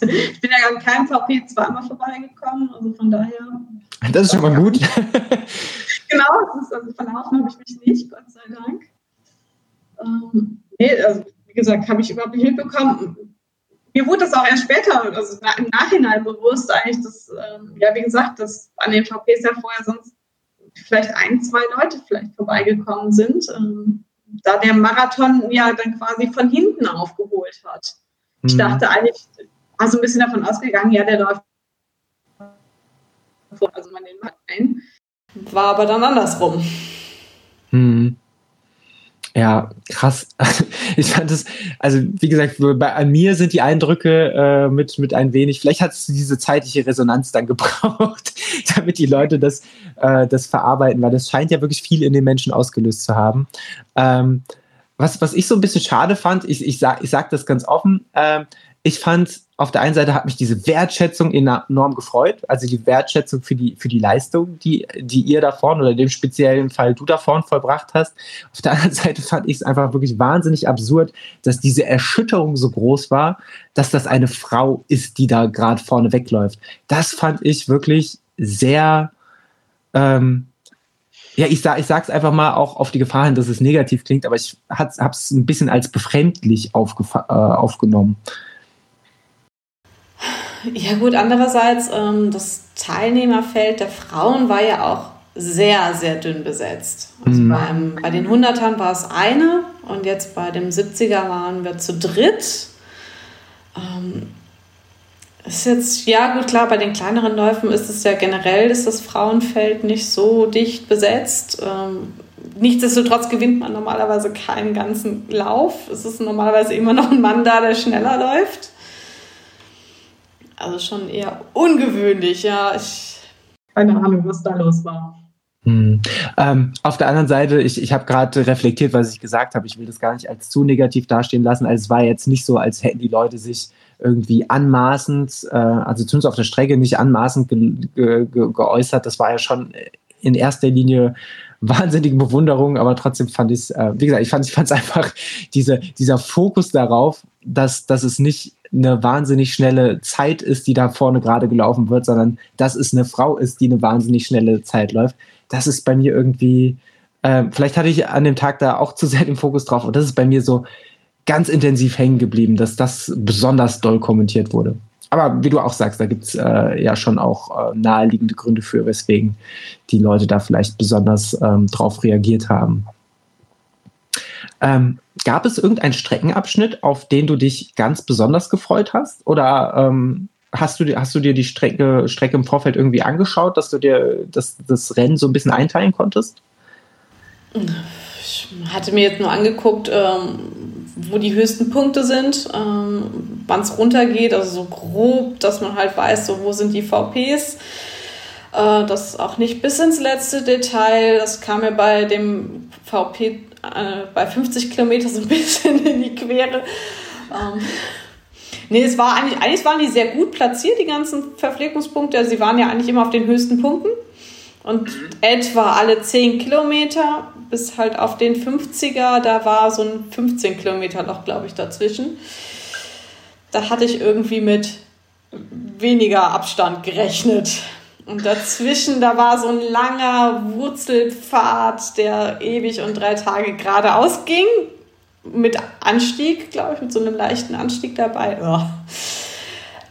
ich bin ja an keinem VP zweimal vorbeigekommen, also von daher. Das ist schon mal gut. genau, ist, also verlaufen habe ich mich nicht, Gott sei Dank. Ähm, nee, also wie gesagt, habe ich überhaupt nicht mitbekommen. Mir wurde das auch erst später, also im Nachhinein bewusst eigentlich, dass, ähm, ja, wie gesagt, dass an den VPs ja vorher sonst vielleicht ein, zwei Leute vielleicht vorbeigekommen sind. Ähm, da der Marathon ja dann quasi von hinten aufgeholt hat. Mhm. Ich dachte eigentlich, also ein bisschen davon ausgegangen, ja, der läuft also man den ein. War aber dann andersrum. Mhm. Ja, krass. Ich fand es, also wie gesagt, bei an mir sind die Eindrücke äh, mit, mit ein wenig, vielleicht hat es diese zeitliche Resonanz dann gebraucht, damit die Leute das, äh, das verarbeiten, weil das scheint ja wirklich viel in den Menschen ausgelöst zu haben. Ähm, was, was ich so ein bisschen schade fand, ich, ich sage ich sag das ganz offen, äh, ich fand auf der einen Seite hat mich diese Wertschätzung enorm gefreut, also die Wertschätzung für die, für die Leistung, die, die ihr da vorne oder in dem speziellen Fall du da vorne vollbracht hast. Auf der anderen Seite fand ich es einfach wirklich wahnsinnig absurd, dass diese Erschütterung so groß war, dass das eine Frau ist, die da gerade vorne wegläuft. Das fand ich wirklich sehr, ähm, ja, ich, sag, ich sag's einfach mal auch auf die Gefahr hin, dass es negativ klingt, aber ich habe es ein bisschen als befremdlich äh, aufgenommen. Ja gut, andererseits, ähm, das Teilnehmerfeld der Frauen war ja auch sehr, sehr dünn besetzt. Also mhm. beim, bei den 100ern war es eine und jetzt bei dem 70er waren wir zu dritt. Ähm, ist jetzt, ja gut, klar, bei den kleineren Läufen ist es ja generell, ist das Frauenfeld nicht so dicht besetzt. Ähm, nichtsdestotrotz gewinnt man normalerweise keinen ganzen Lauf. Es ist normalerweise immer noch ein Mann da, der schneller läuft. Also schon eher ungewöhnlich, ja. Ich Keine Ahnung, was da los war. Hm. Ähm, auf der anderen Seite, ich, ich habe gerade reflektiert, was ich gesagt habe. Ich will das gar nicht als zu negativ dastehen lassen. Also es war jetzt nicht so, als hätten die Leute sich irgendwie anmaßend, äh, also zumindest auf der Strecke nicht anmaßend ge ge ge geäußert. Das war ja schon in erster Linie wahnsinnige Bewunderung, aber trotzdem fand ich es, äh, wie gesagt, ich fand es einfach diese, dieser Fokus darauf, dass, dass es nicht eine wahnsinnig schnelle Zeit ist, die da vorne gerade gelaufen wird, sondern dass es eine Frau ist, die eine wahnsinnig schnelle Zeit läuft. Das ist bei mir irgendwie, äh, vielleicht hatte ich an dem Tag da auch zu sehr den Fokus drauf und das ist bei mir so ganz intensiv hängen geblieben, dass das besonders doll kommentiert wurde. Aber wie du auch sagst, da gibt es äh, ja schon auch äh, naheliegende Gründe für, weswegen die Leute da vielleicht besonders ähm, drauf reagiert haben. Ähm, gab es irgendeinen Streckenabschnitt, auf den du dich ganz besonders gefreut hast? Oder ähm, hast, du, hast du dir die Strecke, Strecke im Vorfeld irgendwie angeschaut, dass du dir das, das Rennen so ein bisschen einteilen konntest? Ich hatte mir jetzt nur angeguckt, ähm, wo die höchsten Punkte sind, ähm, wann es runtergeht, also so grob, dass man halt weiß, so wo sind die VPs. Äh, das auch nicht bis ins letzte Detail. Das kam mir bei dem VP äh, bei 50 Kilometern so ein bisschen in die Quere. Ähm, nee, es war eigentlich, eigentlich waren die sehr gut platziert, die ganzen Verpflegungspunkte. Also sie waren ja eigentlich immer auf den höchsten Punkten. Und etwa alle 10 Kilometer bis halt auf den 50er, da war so ein 15 Kilometer Loch, glaube ich, dazwischen. Da hatte ich irgendwie mit weniger Abstand gerechnet. Und dazwischen, da war so ein langer Wurzelpfad, der ewig und drei Tage geradeaus ging. Mit Anstieg, glaube ich, mit so einem leichten Anstieg dabei. Oh.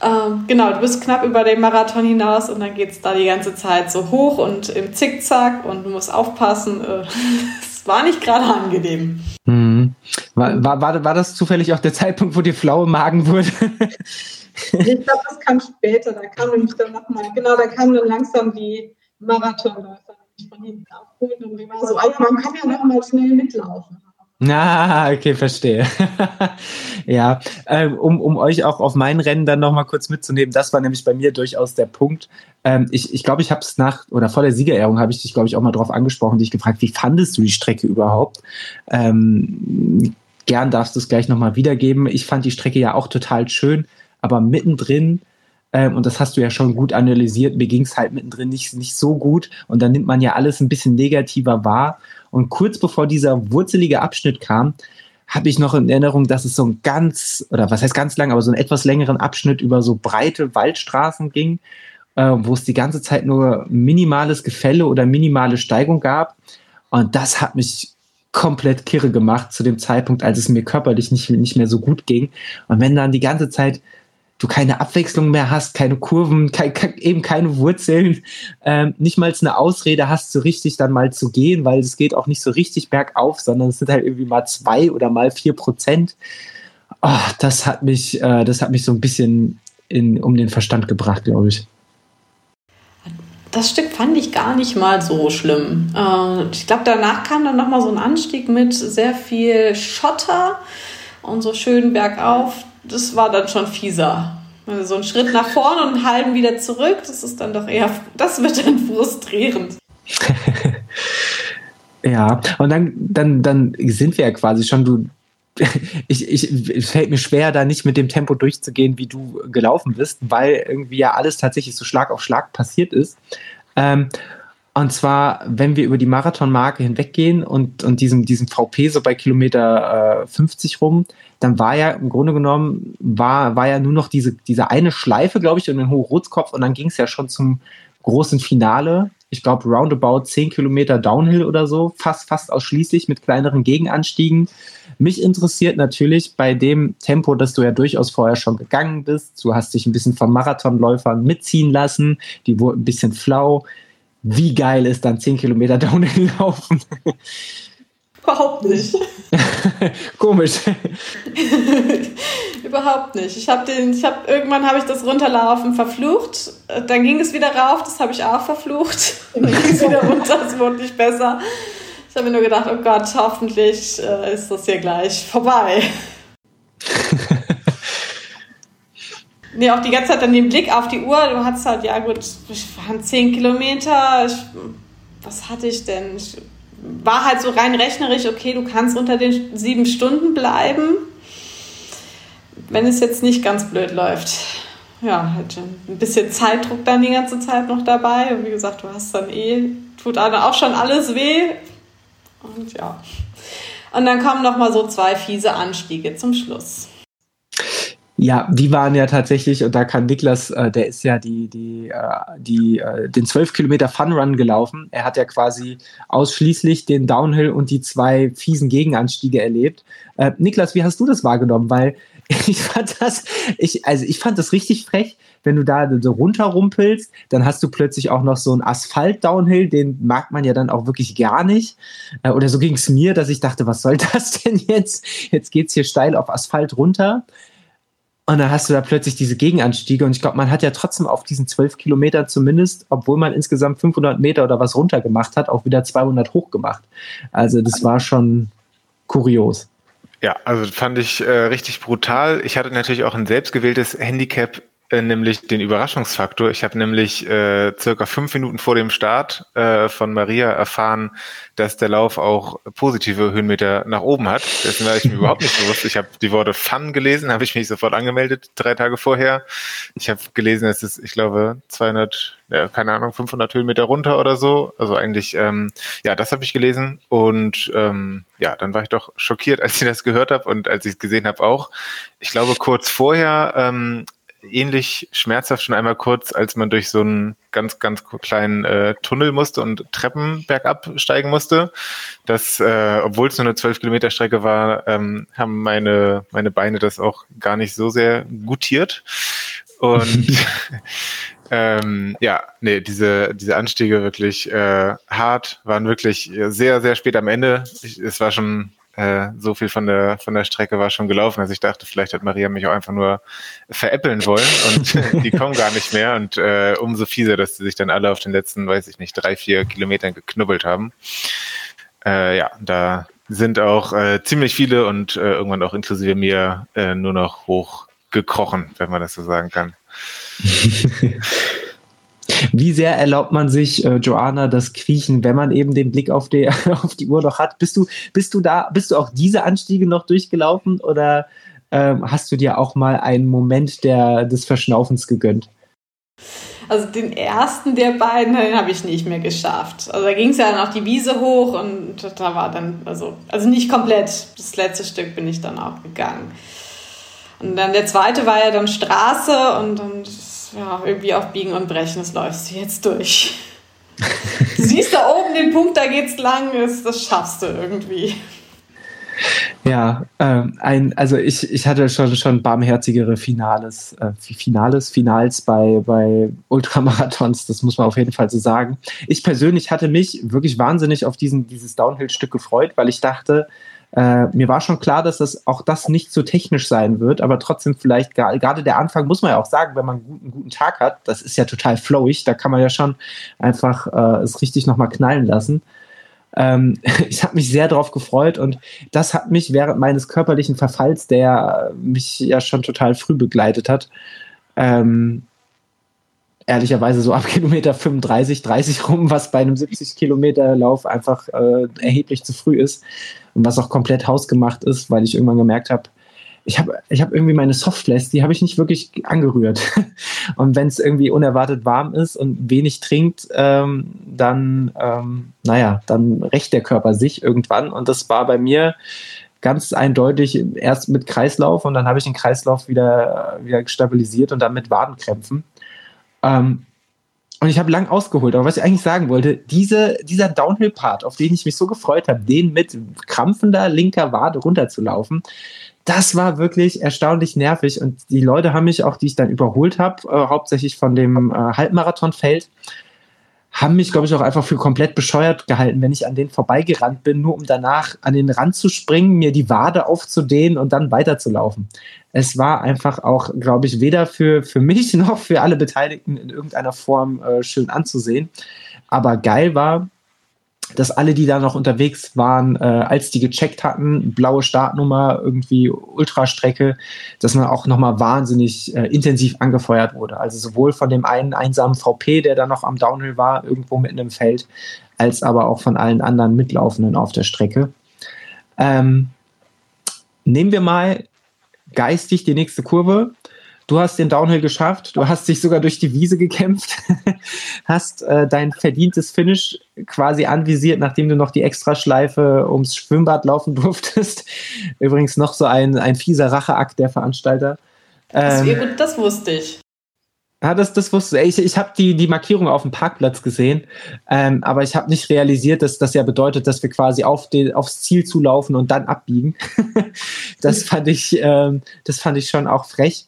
Ähm, genau, du bist knapp über den Marathon hinaus und dann geht es da die ganze Zeit so hoch und im Zickzack und du musst aufpassen. Äh, es war nicht gerade angenehm. Mhm. War, war, war, das zufällig auch der Zeitpunkt, wo dir flaue Magen wurde? ich glaube, das kam später. Da kam nämlich dann nochmal, genau, da kamen dann langsam die Marathonläufer von hinten abholen und die war so, ah, man kann ja nochmal schnell mitlaufen. Ah, okay, verstehe. ja, ähm, um, um euch auch auf mein Rennen dann nochmal kurz mitzunehmen, das war nämlich bei mir durchaus der Punkt. Ähm, ich ich glaube, ich habe es nach oder vor der Siegerehrung habe ich dich, glaube ich, auch mal drauf angesprochen, dich gefragt, wie fandest du die Strecke überhaupt? Ähm, gern darfst du es gleich nochmal wiedergeben. Ich fand die Strecke ja auch total schön, aber mittendrin ähm, und das hast du ja schon gut analysiert. Mir ging es halt mittendrin nicht, nicht so gut. Und dann nimmt man ja alles ein bisschen negativer wahr. Und kurz bevor dieser wurzelige Abschnitt kam, habe ich noch in Erinnerung, dass es so ein ganz, oder was heißt ganz lang, aber so einen etwas längeren Abschnitt über so breite Waldstraßen ging, äh, wo es die ganze Zeit nur minimales Gefälle oder minimale Steigung gab. Und das hat mich komplett kirre gemacht zu dem Zeitpunkt, als es mir körperlich nicht, nicht mehr so gut ging. Und wenn dann die ganze Zeit du keine Abwechslung mehr hast, keine Kurven, kein, eben keine Wurzeln, ähm, nicht mal eine Ausrede hast, so richtig dann mal zu gehen, weil es geht auch nicht so richtig bergauf, sondern es sind halt irgendwie mal zwei oder mal vier Prozent. Oh, das hat mich, äh, das hat mich so ein bisschen in, um den Verstand gebracht, glaube ich. Das Stück fand ich gar nicht mal so schlimm. Äh, ich glaube, danach kam dann nochmal so ein Anstieg mit sehr viel Schotter und so schön bergauf das war dann schon fieser. Also so ein Schritt nach vorne und einen halben wieder zurück, das ist dann doch eher, das wird dann frustrierend. ja, und dann, dann, dann sind wir ja quasi schon, du, ich, ich, fällt mir schwer, da nicht mit dem Tempo durchzugehen, wie du gelaufen bist, weil irgendwie ja alles tatsächlich so Schlag auf Schlag passiert ist. Ähm, und zwar, wenn wir über die Marathonmarke hinweggehen und, und diesem, diesem VP so bei Kilometer äh, 50 rum, dann war ja im Grunde genommen, war, war ja nur noch diese, diese eine Schleife, glaube ich, und den Hochrotzkopf und dann ging es ja schon zum großen Finale. Ich glaube, roundabout 10 Kilometer Downhill oder so, fast, fast ausschließlich mit kleineren Gegenanstiegen. Mich interessiert natürlich bei dem Tempo, dass du ja durchaus vorher schon gegangen bist. Du hast dich ein bisschen vom Marathonläufern mitziehen lassen. Die wurden ein bisschen flau wie geil ist dann 10 Kilometer Downhill laufen? Überhaupt nicht. Komisch. Überhaupt nicht. Ich habe den, ich habe irgendwann habe ich das runterlaufen verflucht. Dann ging es wieder rauf, das habe ich auch verflucht. Dann ging es wieder runter, es wurde nicht besser. Ich habe mir nur gedacht, oh Gott, hoffentlich äh, ist das hier gleich vorbei. Nee, auch die ganze Zeit dann den Blick auf die Uhr. Du hattest halt, ja gut, es waren zehn Kilometer. Ich, was hatte ich denn? Ich war halt so rein rechnerisch, okay, du kannst unter den sieben Stunden bleiben, wenn es jetzt nicht ganz blöd läuft. Ja, halt ein bisschen Zeitdruck dann die ganze Zeit noch dabei. Und wie gesagt, du hast dann eh, tut auch schon alles weh. Und ja. Und dann kommen noch mal so zwei fiese Anstiege zum Schluss. Ja, die waren ja tatsächlich, und da kann Niklas, äh, der ist ja die, die, äh, die, äh, den 12 Kilometer Fun Run gelaufen. Er hat ja quasi ausschließlich den Downhill und die zwei fiesen Gegenanstiege erlebt. Äh, Niklas, wie hast du das wahrgenommen? Weil ich fand das, ich, also ich fand das richtig frech, wenn du da so runterrumpelst, dann hast du plötzlich auch noch so einen Asphalt-Downhill, den mag man ja dann auch wirklich gar nicht. Äh, oder so ging es mir, dass ich dachte, was soll das denn jetzt? Jetzt geht's hier steil auf Asphalt runter. Und dann hast du da plötzlich diese Gegenanstiege. Und ich glaube, man hat ja trotzdem auf diesen zwölf Kilometern zumindest, obwohl man insgesamt 500 Meter oder was runter gemacht hat, auch wieder 200 hoch gemacht. Also das war schon kurios. Ja, also fand ich äh, richtig brutal. Ich hatte natürlich auch ein selbstgewähltes Handicap äh, nämlich den Überraschungsfaktor. Ich habe nämlich äh, circa fünf Minuten vor dem Start äh, von Maria erfahren, dass der Lauf auch positive Höhenmeter nach oben hat. Dessen war ich mir überhaupt nicht bewusst. Ich habe die Worte Fun gelesen, habe ich mich sofort angemeldet, drei Tage vorher. Ich habe gelesen, es ist, ich glaube, 200, ja, keine Ahnung, 500 Höhenmeter runter oder so. Also eigentlich, ähm, ja, das habe ich gelesen und ähm, ja, dann war ich doch schockiert, als ich das gehört habe und als ich es gesehen habe auch. Ich glaube, kurz vorher ähm, ähnlich schmerzhaft schon einmal kurz, als man durch so einen ganz, ganz kleinen äh, Tunnel musste und Treppen bergab steigen musste. Das, äh, obwohl es nur eine 12 Kilometer Strecke war, ähm, haben meine, meine Beine das auch gar nicht so sehr gutiert. Und ähm, ja, nee, diese, diese Anstiege wirklich äh, hart, waren wirklich sehr, sehr spät am Ende. Ich, es war schon äh, so viel von der, von der Strecke war schon gelaufen, dass ich dachte, vielleicht hat Maria mich auch einfach nur veräppeln wollen und die kommen gar nicht mehr und äh, umso fieser, dass sie sich dann alle auf den letzten, weiß ich nicht, drei, vier Kilometern geknubbelt haben. Äh, ja, da sind auch äh, ziemlich viele und äh, irgendwann auch inklusive mir äh, nur noch hochgekrochen, wenn man das so sagen kann. Wie sehr erlaubt man sich, äh, Joanna, das Kriechen, wenn man eben den Blick auf die, auf die Uhr noch hat? Bist du, bist du da, bist du auch diese Anstiege noch durchgelaufen oder ähm, hast du dir auch mal einen Moment der, des Verschnaufens gegönnt? Also den ersten der beiden, den habe ich nicht mehr geschafft. Also da ging es ja noch die Wiese hoch und da war dann, also, also nicht komplett, das letzte Stück bin ich dann auch gegangen. Und dann der zweite war ja dann Straße und, und ja, irgendwie auf Biegen und Brechen, das läufst du jetzt durch. du siehst da oben den Punkt, da geht's lang, das, das schaffst du irgendwie. Ja, ähm, ein, also ich, ich hatte schon, schon barmherzigere Finales, äh, Finales, Finals bei, bei Ultramarathons, das muss man auf jeden Fall so sagen. Ich persönlich hatte mich wirklich wahnsinnig auf diesen, dieses Downhill-Stück gefreut, weil ich dachte, äh, mir war schon klar, dass das auch das nicht so technisch sein wird, aber trotzdem vielleicht gerade der Anfang muss man ja auch sagen, wenn man einen guten, Tag hat, das ist ja total flowig, da kann man ja schon einfach äh, es richtig nochmal knallen lassen. Ähm, ich habe mich sehr darauf gefreut und das hat mich während meines körperlichen Verfalls, der mich ja schon total früh begleitet hat, ähm, ehrlicherweise so ab Kilometer 35, 30 rum, was bei einem 70 Kilometer Lauf einfach äh, erheblich zu früh ist und was auch komplett hausgemacht ist, weil ich irgendwann gemerkt habe, ich habe ich hab irgendwie meine Softflash, die habe ich nicht wirklich angerührt. Und wenn es irgendwie unerwartet warm ist und wenig trinkt, ähm, dann, ähm, naja, dann rächt der Körper sich irgendwann. Und das war bei mir ganz eindeutig erst mit Kreislauf und dann habe ich den Kreislauf wieder, wieder stabilisiert und dann mit Wadenkrämpfen. Ähm, und ich habe lang ausgeholt, aber was ich eigentlich sagen wollte, diese, dieser Downhill-Part, auf den ich mich so gefreut habe, den mit krampfender linker Wade runterzulaufen, das war wirklich erstaunlich nervig. Und die Leute haben mich auch, die ich dann überholt habe, äh, hauptsächlich von dem äh, Halbmarathonfeld, haben mich, glaube ich, auch einfach für komplett bescheuert gehalten, wenn ich an denen vorbeigerannt bin, nur um danach an den Rand zu springen, mir die Wade aufzudehnen und dann weiterzulaufen. Es war einfach auch, glaube ich, weder für, für mich noch für alle Beteiligten in irgendeiner Form äh, schön anzusehen. Aber geil war, dass alle, die da noch unterwegs waren, äh, als die gecheckt hatten, blaue Startnummer, irgendwie Ultrastrecke, dass man auch nochmal wahnsinnig äh, intensiv angefeuert wurde. Also sowohl von dem einen einsamen VP, der da noch am Downhill war, irgendwo mitten im Feld, als aber auch von allen anderen Mitlaufenden auf der Strecke. Ähm, nehmen wir mal geistig die nächste Kurve. Du hast den Downhill geschafft, du hast dich sogar durch die Wiese gekämpft, hast äh, dein verdientes Finish quasi anvisiert, nachdem du noch die Extraschleife ums Schwimmbad laufen durftest. Übrigens noch so ein, ein fieser Racheakt der Veranstalter. Ähm, das, gut, das wusste ich. Ja, das, das wusste ich. Ich habe die, die Markierung auf dem Parkplatz gesehen, ähm, aber ich habe nicht realisiert, dass das ja bedeutet, dass wir quasi auf den, aufs Ziel zulaufen und dann abbiegen. das, fand ich, ähm, das fand ich schon auch frech.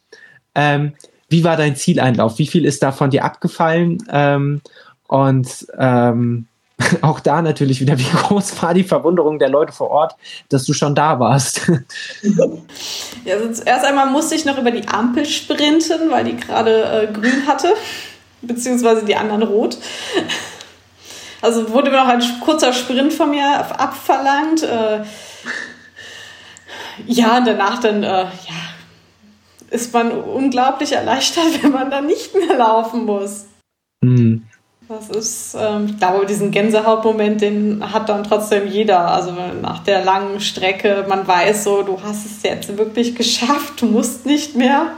Ähm, wie war dein Zieleinlauf? Wie viel ist davon dir abgefallen? Ähm, und ähm, auch da natürlich wieder, wie groß war die Verwunderung der Leute vor Ort, dass du schon da warst? Ja, also erst einmal musste ich noch über die Ampel sprinten, weil die gerade äh, grün hatte, beziehungsweise die anderen rot. Also wurde mir noch ein kurzer Sprint von mir abverlangt. Äh, ja, danach dann, äh, ja, ist man unglaublich erleichtert, wenn man dann nicht mehr laufen muss. Mhm. Das ist, ähm, ich glaube, diesen Gänsehautmoment, den hat dann trotzdem jeder. Also nach der langen Strecke, man weiß so, du hast es jetzt wirklich geschafft, du musst nicht mehr.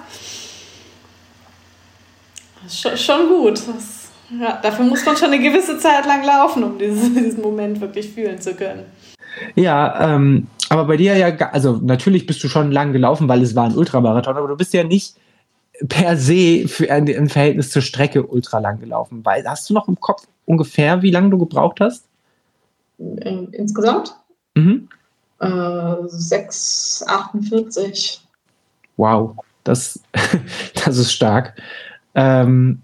Schon, schon gut. Das, ja, dafür muss man schon eine gewisse Zeit lang laufen, um diesen, diesen Moment wirklich fühlen zu können. Ja, ähm, aber bei dir ja, also natürlich bist du schon lang gelaufen, weil es war ein Ultramarathon, aber du bist ja nicht per se für ein, im Verhältnis zur Strecke ultra lang gelaufen. Weil, hast du noch im Kopf ungefähr, wie lange du gebraucht hast? Insgesamt? Mhm. Äh, 6,48. Wow. Das, das ist stark. Ähm,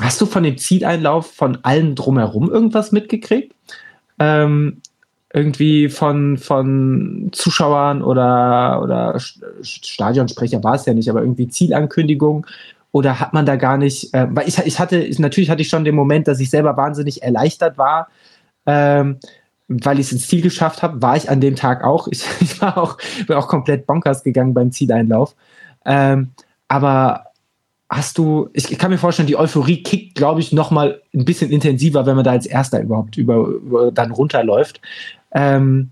hast du von dem Zieleinlauf von allen drumherum irgendwas mitgekriegt? Ähm, irgendwie von, von Zuschauern oder, oder Stadionsprecher war es ja nicht, aber irgendwie Zielankündigung oder hat man da gar nicht, äh, weil ich, ich hatte, ich, natürlich hatte ich schon den Moment, dass ich selber wahnsinnig erleichtert war, ähm, weil ich es ins Ziel geschafft habe, war ich an dem Tag auch. Ich, ich war auch, bin auch komplett bonkers gegangen beim Zieleinlauf. Ähm, aber hast du, ich, ich, kann mir vorstellen, die Euphorie kickt, glaube ich, noch mal ein bisschen intensiver, wenn man da als Erster überhaupt über, über dann runterläuft. Ähm,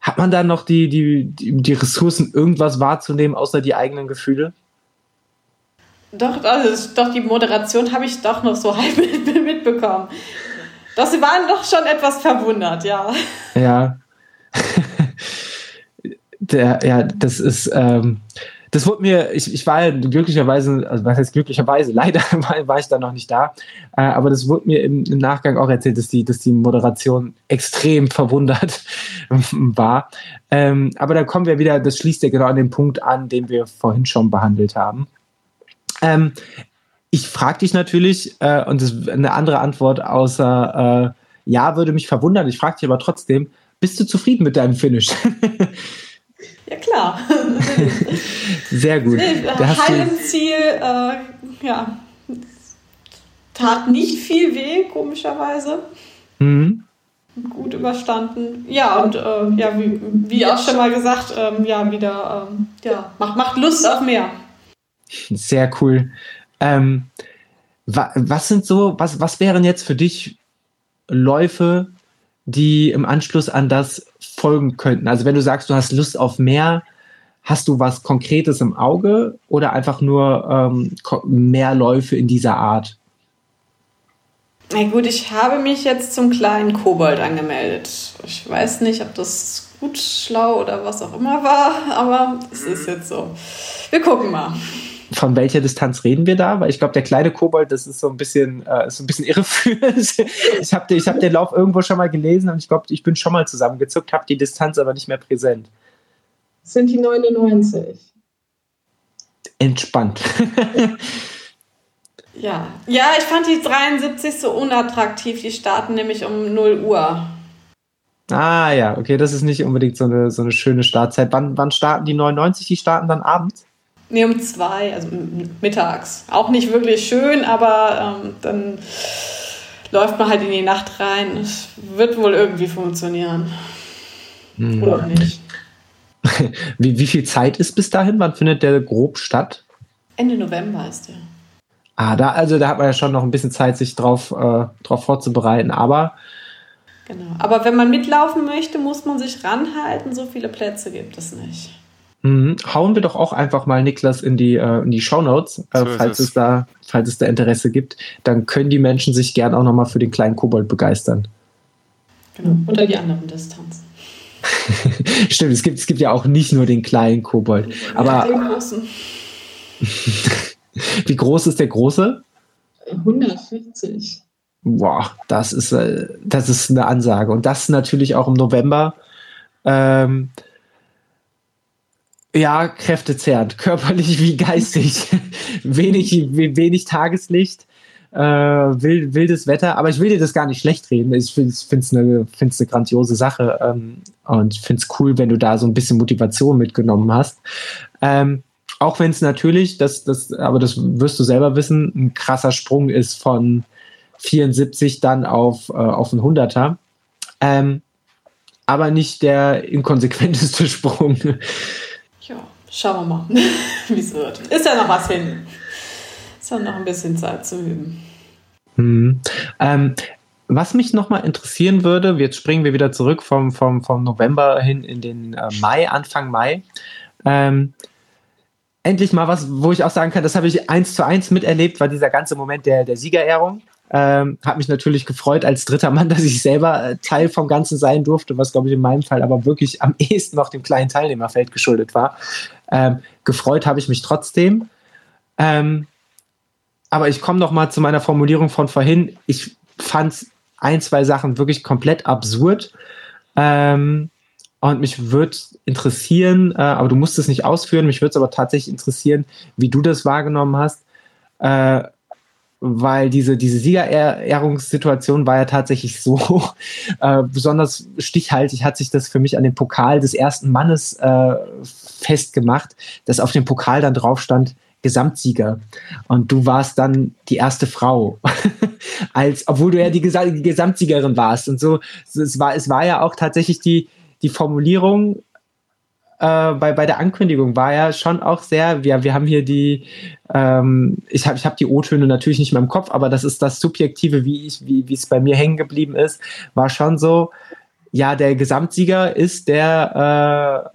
hat man da noch die, die, die, Ressourcen, irgendwas wahrzunehmen, außer die eigenen Gefühle? Doch, also, doch, die Moderation habe ich doch noch so halb mitbekommen. Doch, sie waren doch schon etwas verwundert, ja. Ja. Der, ja, das ist, ähm, das wurde mir, ich, ich war glücklicherweise, also was heißt glücklicherweise, leider war, war ich da noch nicht da, äh, aber das wurde mir im, im, Nachgang auch erzählt, dass die, dass die Moderation extrem verwundert war. Ähm, aber da kommen wir wieder, das schließt ja genau an den Punkt an, den wir vorhin schon behandelt haben. Ähm, ich frage dich natürlich, äh, und das ist eine andere Antwort außer äh, ja, würde mich verwundern. Ich frage dich aber trotzdem, bist du zufrieden mit deinem Finish? Ja, klar. Sehr gut. Heil im Ziel, äh, ja, tat nicht viel weh, komischerweise. Mhm. Gut überstanden. Ja, und äh, ja, wie, wie auch schon mal gesagt, ähm, ja, wieder, ähm, ja, macht, macht Lust auf mehr. Sehr cool. Ähm, wa was sind so, was, was wären jetzt für dich Läufe, die im Anschluss an das folgen könnten? Also wenn du sagst, du hast Lust auf mehr, hast du was Konkretes im Auge oder einfach nur ähm, mehr Läufe in dieser Art? Na gut, ich habe mich jetzt zum kleinen Kobold angemeldet. Ich weiß nicht, ob das gut, schlau oder was auch immer war, aber es ist jetzt so. Wir gucken mal von welcher Distanz reden wir da? Weil ich glaube, der kleine Kobold, das ist so ein bisschen, äh, ist so ein bisschen irreführend. ich habe ich hab den Lauf irgendwo schon mal gelesen und ich glaube, ich bin schon mal zusammengezuckt, habe die Distanz aber nicht mehr präsent. Das sind die 99. Entspannt. ja. ja, ich fand die 73 so unattraktiv. Die starten nämlich um 0 Uhr. Ah ja, okay, das ist nicht unbedingt so eine, so eine schöne Startzeit. Wann, wann starten die 99? Die starten dann abends? Nee, um zwei, also mittags. Auch nicht wirklich schön, aber ähm, dann läuft man halt in die Nacht rein. Es wird wohl irgendwie funktionieren. Hm. Oder nicht. wie, wie viel Zeit ist bis dahin? Wann findet der grob statt? Ende November ist der. Ah, da, also da hat man ja schon noch ein bisschen Zeit, sich drauf, äh, drauf vorzubereiten, aber. Genau. Aber wenn man mitlaufen möchte, muss man sich ranhalten. So viele Plätze gibt es nicht. Mhm. Hauen wir doch auch einfach mal Niklas in die, äh, in die Shownotes, äh, so falls, es. es da, falls es da Interesse gibt. Dann können die Menschen sich gern auch nochmal für den kleinen Kobold begeistern. Genau, oder die anderen Distanzen. Stimmt, es gibt, es gibt ja auch nicht nur den kleinen Kobold. Aber den großen. Wie groß ist der große? 140. Boah, das ist, äh, das ist eine Ansage. Und das natürlich auch im November. Ähm, ja, kräftezerrend, körperlich wie geistig. wenig, wenig Tageslicht, äh, wild, wildes Wetter, aber ich will dir das gar nicht schlecht reden. Ich finde es eine, eine grandiose Sache ähm, und finde es cool, wenn du da so ein bisschen Motivation mitgenommen hast. Ähm, auch wenn es natürlich, das, das, aber das wirst du selber wissen, ein krasser Sprung ist von 74 dann auf, äh, auf einen 100er. Ähm, aber nicht der inkonsequenteste Sprung. Schauen wir mal, wie es wird. Ist ja noch was hin. Ist ja noch ein bisschen Zeit zu üben. Hm. Ähm, was mich nochmal interessieren würde, jetzt springen wir wieder zurück vom, vom, vom November hin in den äh, Mai, Anfang Mai. Ähm, endlich mal was, wo ich auch sagen kann, das habe ich eins zu eins miterlebt, war dieser ganze Moment der, der Siegerehrung. Ähm, hat mich natürlich gefreut als dritter Mann, dass ich selber äh, Teil vom Ganzen sein durfte, was glaube ich in meinem Fall aber wirklich am ehesten noch dem kleinen Teilnehmerfeld geschuldet war. Ähm, gefreut habe ich mich trotzdem. Ähm, aber ich komme noch mal zu meiner Formulierung von vorhin. Ich fand ein, zwei Sachen wirklich komplett absurd. Ähm, Und mich würde interessieren, äh, aber du musst es nicht ausführen, mich würde es aber tatsächlich interessieren, wie du das wahrgenommen hast. Äh, weil diese, diese Siegerehrungssituation war ja tatsächlich so äh, besonders stichhaltig, hat sich das für mich an dem Pokal des ersten Mannes äh, festgemacht, dass auf dem Pokal dann drauf stand, Gesamtsieger. Und du warst dann die erste Frau, als, obwohl du ja die, die Gesamtsiegerin warst. Und so, es war, es war ja auch tatsächlich die, die Formulierung äh, bei, bei der Ankündigung war ja schon auch sehr, wir, wir haben hier die, ähm, ich habe ich hab die O-Töne natürlich nicht mehr im Kopf, aber das ist das Subjektive, wie es bei mir hängen geblieben ist, war schon so, ja, der Gesamtsieger ist der,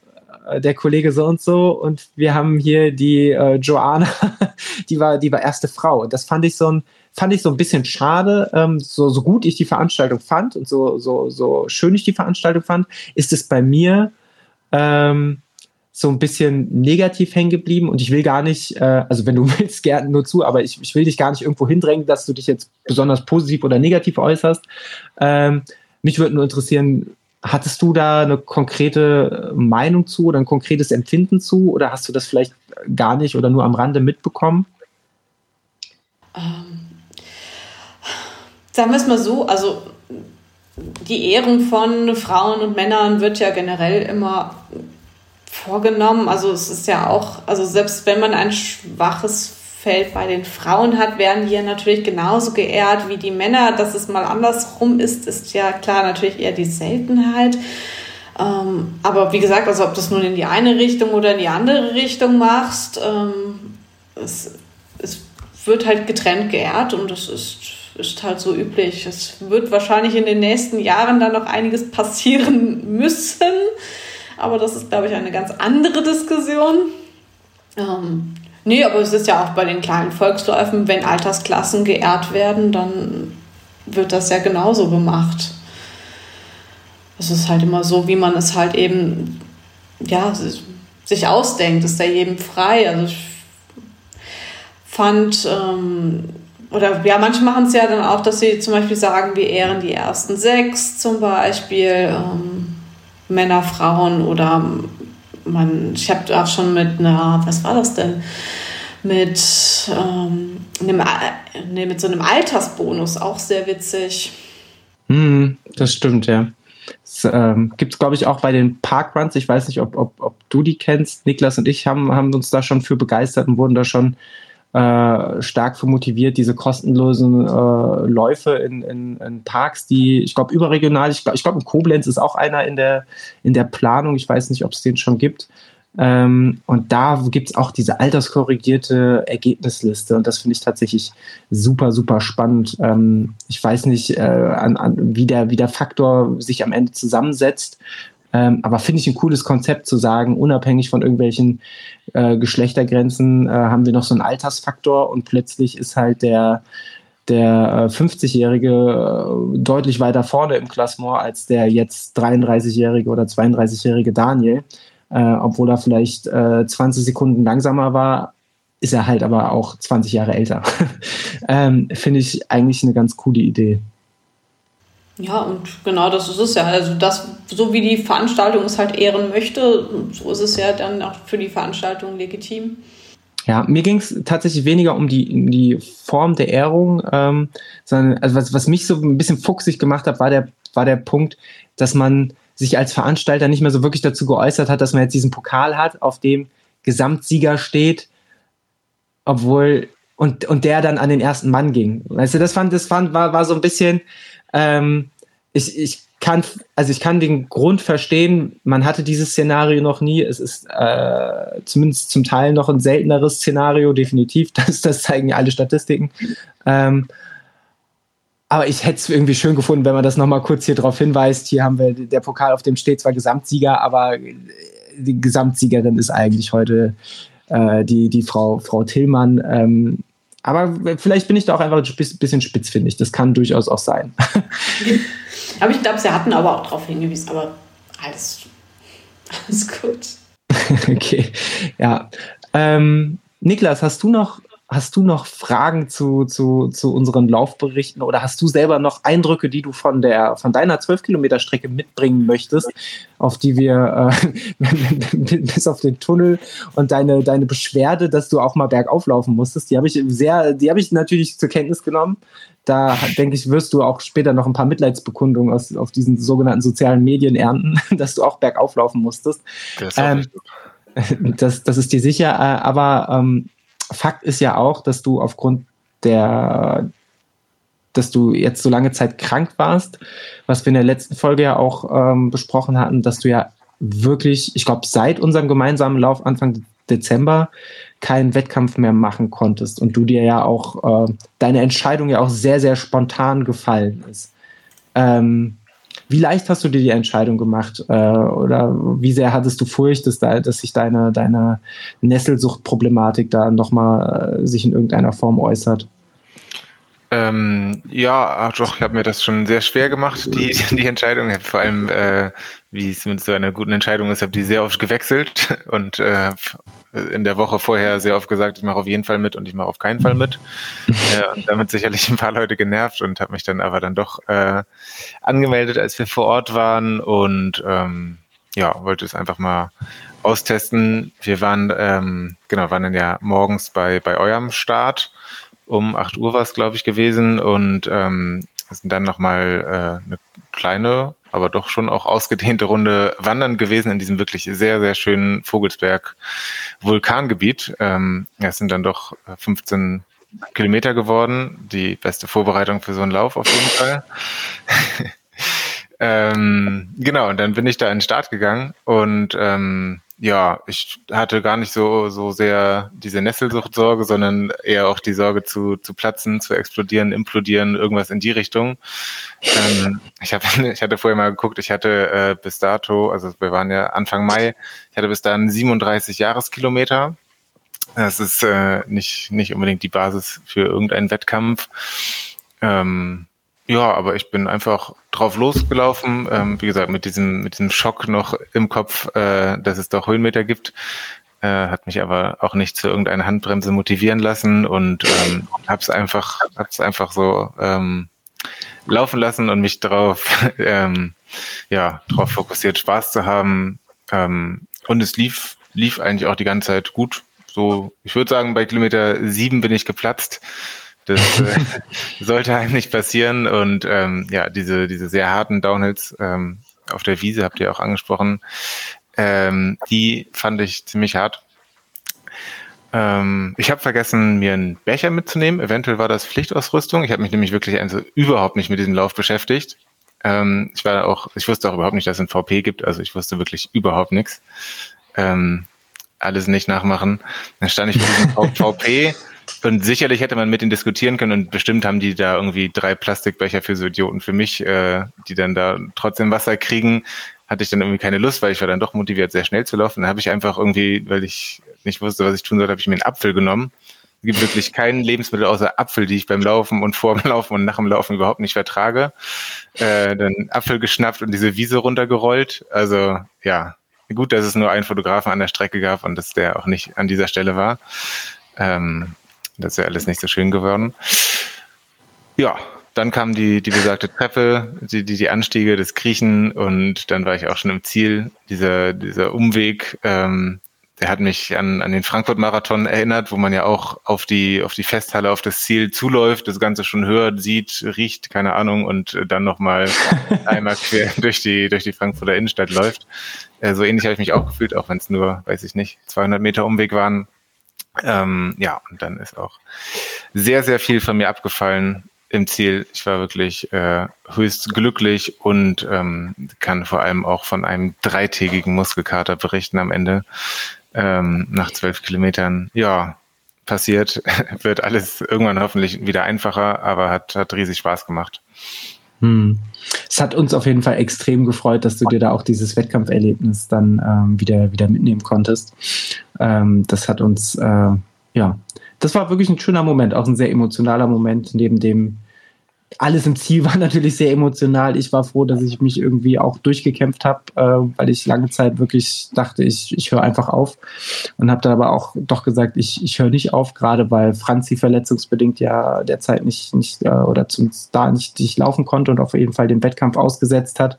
äh, der Kollege so und so und wir haben hier die äh, Joanna, die war, die war erste Frau. Und das fand ich so ein, fand ich so ein bisschen schade. Ähm, so, so gut ich die Veranstaltung fand und so, so, so schön ich die Veranstaltung fand, ist es bei mir ähm, so ein bisschen negativ hängen geblieben und ich will gar nicht, äh, also wenn du willst, gerne nur zu, aber ich, ich will dich gar nicht irgendwo hindrängen, dass du dich jetzt besonders positiv oder negativ äußerst. Ähm, mich würde nur interessieren, hattest du da eine konkrete Meinung zu oder ein konkretes Empfinden zu oder hast du das vielleicht gar nicht oder nur am Rande mitbekommen? Ähm, sagen wir es mal so, also die Ehrung von Frauen und Männern wird ja generell immer vorgenommen. Also es ist ja auch, also selbst wenn man ein schwaches Feld bei den Frauen hat, werden die ja natürlich genauso geehrt wie die Männer. Dass es mal andersrum ist, ist ja klar natürlich eher die Seltenheit. Ähm, aber wie gesagt, also ob du es nun in die eine Richtung oder in die andere Richtung machst, ähm, es, es wird halt getrennt geehrt und das ist ist halt so üblich. Es wird wahrscheinlich in den nächsten Jahren dann noch einiges passieren müssen. Aber das ist, glaube ich, eine ganz andere Diskussion. Ähm, nee, aber es ist ja auch bei den kleinen Volksläufen, wenn Altersklassen geehrt werden, dann wird das ja genauso gemacht. Es ist halt immer so, wie man es halt eben, ja, sich ausdenkt, ist da jedem frei. Also ich fand, ähm, oder ja, manche machen es ja dann auch, dass sie zum Beispiel sagen, wir ehren die ersten sechs zum Beispiel, ähm, Männer, Frauen oder man, ich habe auch schon mit einer, was war das denn? Mit, ähm, einem, nee, mit so einem Altersbonus, auch sehr witzig. Hm, das stimmt, ja. Es ähm, gibt es, glaube ich, auch bei den Parkruns. Ich weiß nicht, ob, ob, ob du die kennst. Niklas und ich haben, haben uns da schon für begeistert und wurden da schon äh, stark für motiviert, diese kostenlosen äh, Läufe in, in, in, Parks, die, ich glaube, überregional, ich glaube, ich glaub, in Koblenz ist auch einer in der, in der Planung, ich weiß nicht, ob es den schon gibt. Ähm, und da gibt es auch diese alterskorrigierte Ergebnisliste und das finde ich tatsächlich super, super spannend. Ähm, ich weiß nicht, äh, an, an, wie, der, wie der Faktor sich am Ende zusammensetzt. Ähm, aber finde ich ein cooles Konzept zu sagen, unabhängig von irgendwelchen äh, Geschlechtergrenzen äh, haben wir noch so einen Altersfaktor und plötzlich ist halt der, der äh, 50-Jährige äh, deutlich weiter vorne im Klassement als der jetzt 33-Jährige oder 32-Jährige Daniel. Äh, obwohl er vielleicht 20 äh, Sekunden langsamer war, ist er halt aber auch 20 Jahre älter. ähm, Finde ich eigentlich eine ganz coole Idee. Ja, und genau das ist es ja. Also das, so wie die Veranstaltung es halt ehren möchte, so ist es ja dann auch für die Veranstaltung legitim. Ja, mir ging es tatsächlich weniger um die, um die Form der Ehrung, ähm, sondern also was, was mich so ein bisschen fuchsig gemacht hat, war der, war der Punkt, dass man sich als Veranstalter nicht mehr so wirklich dazu geäußert hat, dass man jetzt diesen Pokal hat, auf dem Gesamtsieger steht, obwohl und, und der dann an den ersten Mann ging. Weißt du, das fand, das fand, war, war so ein bisschen, ähm, ich, ich kann, also ich kann den Grund verstehen, man hatte dieses Szenario noch nie. Es ist äh, zumindest zum Teil noch ein selteneres Szenario, definitiv. Das, das zeigen ja alle Statistiken. Ähm, aber ich hätte es irgendwie schön gefunden, wenn man das nochmal kurz hier drauf hinweist. Hier haben wir der Pokal, auf dem steht zwar Gesamtsieger, aber die Gesamtsiegerin ist eigentlich heute äh, die, die Frau, Frau Tillmann. Ähm, aber vielleicht bin ich da auch einfach ein bisschen spitzfindig. Das kann durchaus auch sein. aber ich glaube, sie hatten aber auch darauf hingewiesen. Aber alles, alles gut. okay, ja. Ähm, Niklas, hast du noch hast du noch Fragen zu, zu, zu unseren Laufberichten oder hast du selber noch Eindrücke, die du von der von deiner 12 Kilometer Strecke mitbringen möchtest, auf die wir äh, bis auf den Tunnel und deine, deine Beschwerde, dass du auch mal bergauf laufen musstest, die habe ich sehr, die habe ich natürlich zur Kenntnis genommen. Da denke ich, wirst du auch später noch ein paar Mitleidsbekundungen aus, auf diesen sogenannten sozialen Medien ernten, dass du auch bergauf laufen musstest. Das, ähm, das, das ist dir sicher, äh, aber ähm, Fakt ist ja auch, dass du aufgrund der, dass du jetzt so lange Zeit krank warst, was wir in der letzten Folge ja auch ähm, besprochen hatten, dass du ja wirklich, ich glaube, seit unserem gemeinsamen Lauf Anfang Dezember keinen Wettkampf mehr machen konntest und du dir ja auch äh, deine Entscheidung ja auch sehr, sehr spontan gefallen ist. Ähm, wie leicht hast du dir die Entscheidung gemacht? Äh, oder wie sehr hattest du Furcht, dass, da, dass sich deine, deine Nesselsuchtproblematik da nochmal äh, sich in irgendeiner Form äußert? Ähm, ja, doch, ich habe mir das schon sehr schwer gemacht, die, die Entscheidung. Vor allem, äh, wie es mit so einer guten Entscheidung ist, habe die sehr oft gewechselt und äh, in der Woche vorher sehr oft gesagt, ich mache auf jeden Fall mit und ich mache auf keinen Fall mit. äh, und damit sicherlich ein paar Leute genervt und habe mich dann aber dann doch äh, angemeldet, als wir vor Ort waren und ähm, ja, wollte es einfach mal austesten. Wir waren, ähm, genau, waren dann ja morgens bei, bei eurem Start um 8 Uhr war es, glaube ich, gewesen und ähm, sind dann nochmal äh, eine kleine, aber doch schon auch ausgedehnte Runde wandern gewesen in diesem wirklich sehr, sehr schönen Vogelsberg Vulkangebiet. Ähm, es sind dann doch 15 Kilometer geworden. Die beste Vorbereitung für so einen Lauf auf jeden Fall. ähm, genau, und dann bin ich da in den Start gegangen und ähm, ja, ich hatte gar nicht so, so sehr diese Nesselsuchtsorge, sondern eher auch die Sorge zu, zu platzen, zu explodieren, implodieren, irgendwas in die Richtung. Ähm, ich, hab, ich hatte vorher mal geguckt, ich hatte äh, bis dato, also wir waren ja Anfang Mai, ich hatte bis dahin 37 Jahreskilometer. Das ist äh, nicht, nicht unbedingt die Basis für irgendeinen Wettkampf. Ähm, ja, aber ich bin einfach drauf losgelaufen. Ähm, wie gesagt, mit diesem, mit diesem Schock noch im Kopf, äh, dass es doch Höhenmeter gibt. Äh, hat mich aber auch nicht zu irgendeiner Handbremse motivieren lassen und ähm, hab's einfach, hab's einfach so ähm, laufen lassen und mich darauf, ähm, ja, darauf fokussiert, Spaß zu haben. Ähm, und es lief, lief eigentlich auch die ganze Zeit gut. So, ich würde sagen, bei Kilometer sieben bin ich geplatzt. Das äh, sollte einem nicht passieren. Und ähm, ja, diese, diese sehr harten Downhills ähm, auf der Wiese habt ihr auch angesprochen. Ähm, die fand ich ziemlich hart. Ähm, ich habe vergessen, mir einen Becher mitzunehmen. Eventuell war das Pflichtausrüstung. Ich habe mich nämlich wirklich also überhaupt nicht mit diesem Lauf beschäftigt. Ähm, ich war auch, ich wusste auch überhaupt nicht, dass es ein VP gibt. Also ich wusste wirklich überhaupt nichts. Ähm, alles nicht nachmachen. Dann stand ich mit diesem VP und sicherlich hätte man mit denen diskutieren können und bestimmt haben die da irgendwie drei Plastikbecher für so Idioten für mich, äh, die dann da trotzdem Wasser kriegen. Hatte ich dann irgendwie keine Lust, weil ich war dann doch motiviert, sehr schnell zu laufen. Dann habe ich einfach irgendwie, weil ich nicht wusste, was ich tun sollte, habe ich mir einen Apfel genommen. Es gibt wirklich kein Lebensmittel außer Apfel, die ich beim Laufen und vor dem Laufen und nach dem Laufen überhaupt nicht vertrage. Äh, dann Apfel geschnappt und diese Wiese runtergerollt. Also ja, gut, dass es nur einen Fotografen an der Strecke gab und dass der auch nicht an dieser Stelle war. Ähm, das ist ja alles nicht so schön geworden. Ja, dann kam die, die besagte Treppe, die, die, die Anstiege, das Kriechen und dann war ich auch schon im Ziel. Dieser, dieser Umweg, ähm, der hat mich an, an den Frankfurt-Marathon erinnert, wo man ja auch auf die, auf die Festhalle, auf das Ziel zuläuft, das Ganze schon hört, sieht, riecht, keine Ahnung, und dann nochmal einmal quer durch die, durch die Frankfurter Innenstadt läuft. Äh, so ähnlich habe ich mich auch gefühlt, auch wenn es nur, weiß ich nicht, 200 Meter Umweg waren. Ähm, ja, und dann ist auch sehr, sehr viel von mir abgefallen im Ziel. Ich war wirklich äh, höchst glücklich und ähm, kann vor allem auch von einem dreitägigen Muskelkater berichten am Ende. Ähm, nach zwölf Kilometern, ja, passiert, wird alles irgendwann hoffentlich wieder einfacher, aber hat, hat riesig Spaß gemacht. Hm. Es hat uns auf jeden Fall extrem gefreut, dass du dir da auch dieses Wettkampferlebnis dann ähm, wieder, wieder mitnehmen konntest. Ähm, das hat uns, äh, ja, das war wirklich ein schöner Moment, auch ein sehr emotionaler Moment, neben dem alles im Ziel war natürlich sehr emotional. Ich war froh, dass ich mich irgendwie auch durchgekämpft habe, äh, weil ich lange Zeit wirklich dachte, ich, ich höre einfach auf. Und habe dann aber auch doch gesagt, ich, ich höre nicht auf, gerade weil Franzi verletzungsbedingt ja derzeit nicht, nicht äh, oder zumindest da nicht, nicht laufen konnte und auf jeden Fall den Wettkampf ausgesetzt hat.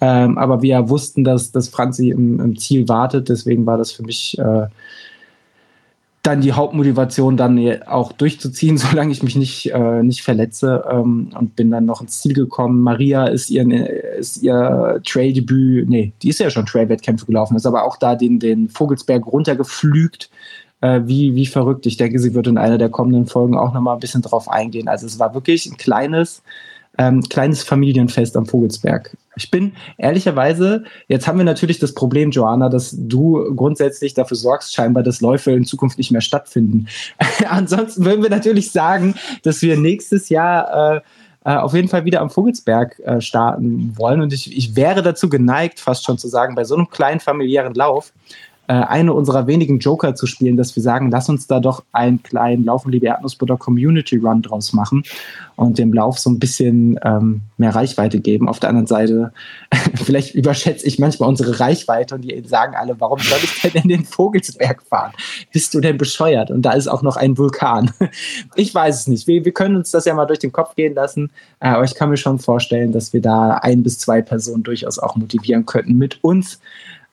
Ähm, aber wir wussten, dass, dass Franzi im, im Ziel wartet. Deswegen war das für mich äh, dann die Hauptmotivation, dann auch durchzuziehen, solange ich mich nicht, äh, nicht verletze ähm, und bin dann noch ins Ziel gekommen. Maria ist ihr, ist ihr Trail-Debüt, nee, die ist ja schon Trail-Wettkämpfe gelaufen, ist aber auch da den, den Vogelsberg runtergeflügt, äh, wie, wie verrückt. Ich denke, sie wird in einer der kommenden Folgen auch nochmal ein bisschen drauf eingehen. Also es war wirklich ein kleines, ähm, kleines Familienfest am Vogelsberg. Ich bin ehrlicherweise, jetzt haben wir natürlich das Problem, Joanna, dass du grundsätzlich dafür sorgst, scheinbar, dass Läufe in Zukunft nicht mehr stattfinden. Ansonsten würden wir natürlich sagen, dass wir nächstes Jahr äh, äh, auf jeden Fall wieder am Vogelsberg äh, starten wollen. Und ich, ich wäre dazu geneigt, fast schon zu sagen, bei so einem kleinen familiären Lauf äh, eine unserer wenigen Joker zu spielen, dass wir sagen, lass uns da doch einen kleinen Laufen, liebe Erdnussbutter Community Run draus machen und dem Lauf so ein bisschen ähm, mehr Reichweite geben. Auf der anderen Seite, vielleicht überschätze ich manchmal unsere Reichweite und die sagen alle, warum soll ich denn in den Vogelsberg fahren? Bist du denn bescheuert? Und da ist auch noch ein Vulkan. Ich weiß es nicht. Wir, wir können uns das ja mal durch den Kopf gehen lassen, äh, aber ich kann mir schon vorstellen, dass wir da ein bis zwei Personen durchaus auch motivieren könnten, mit uns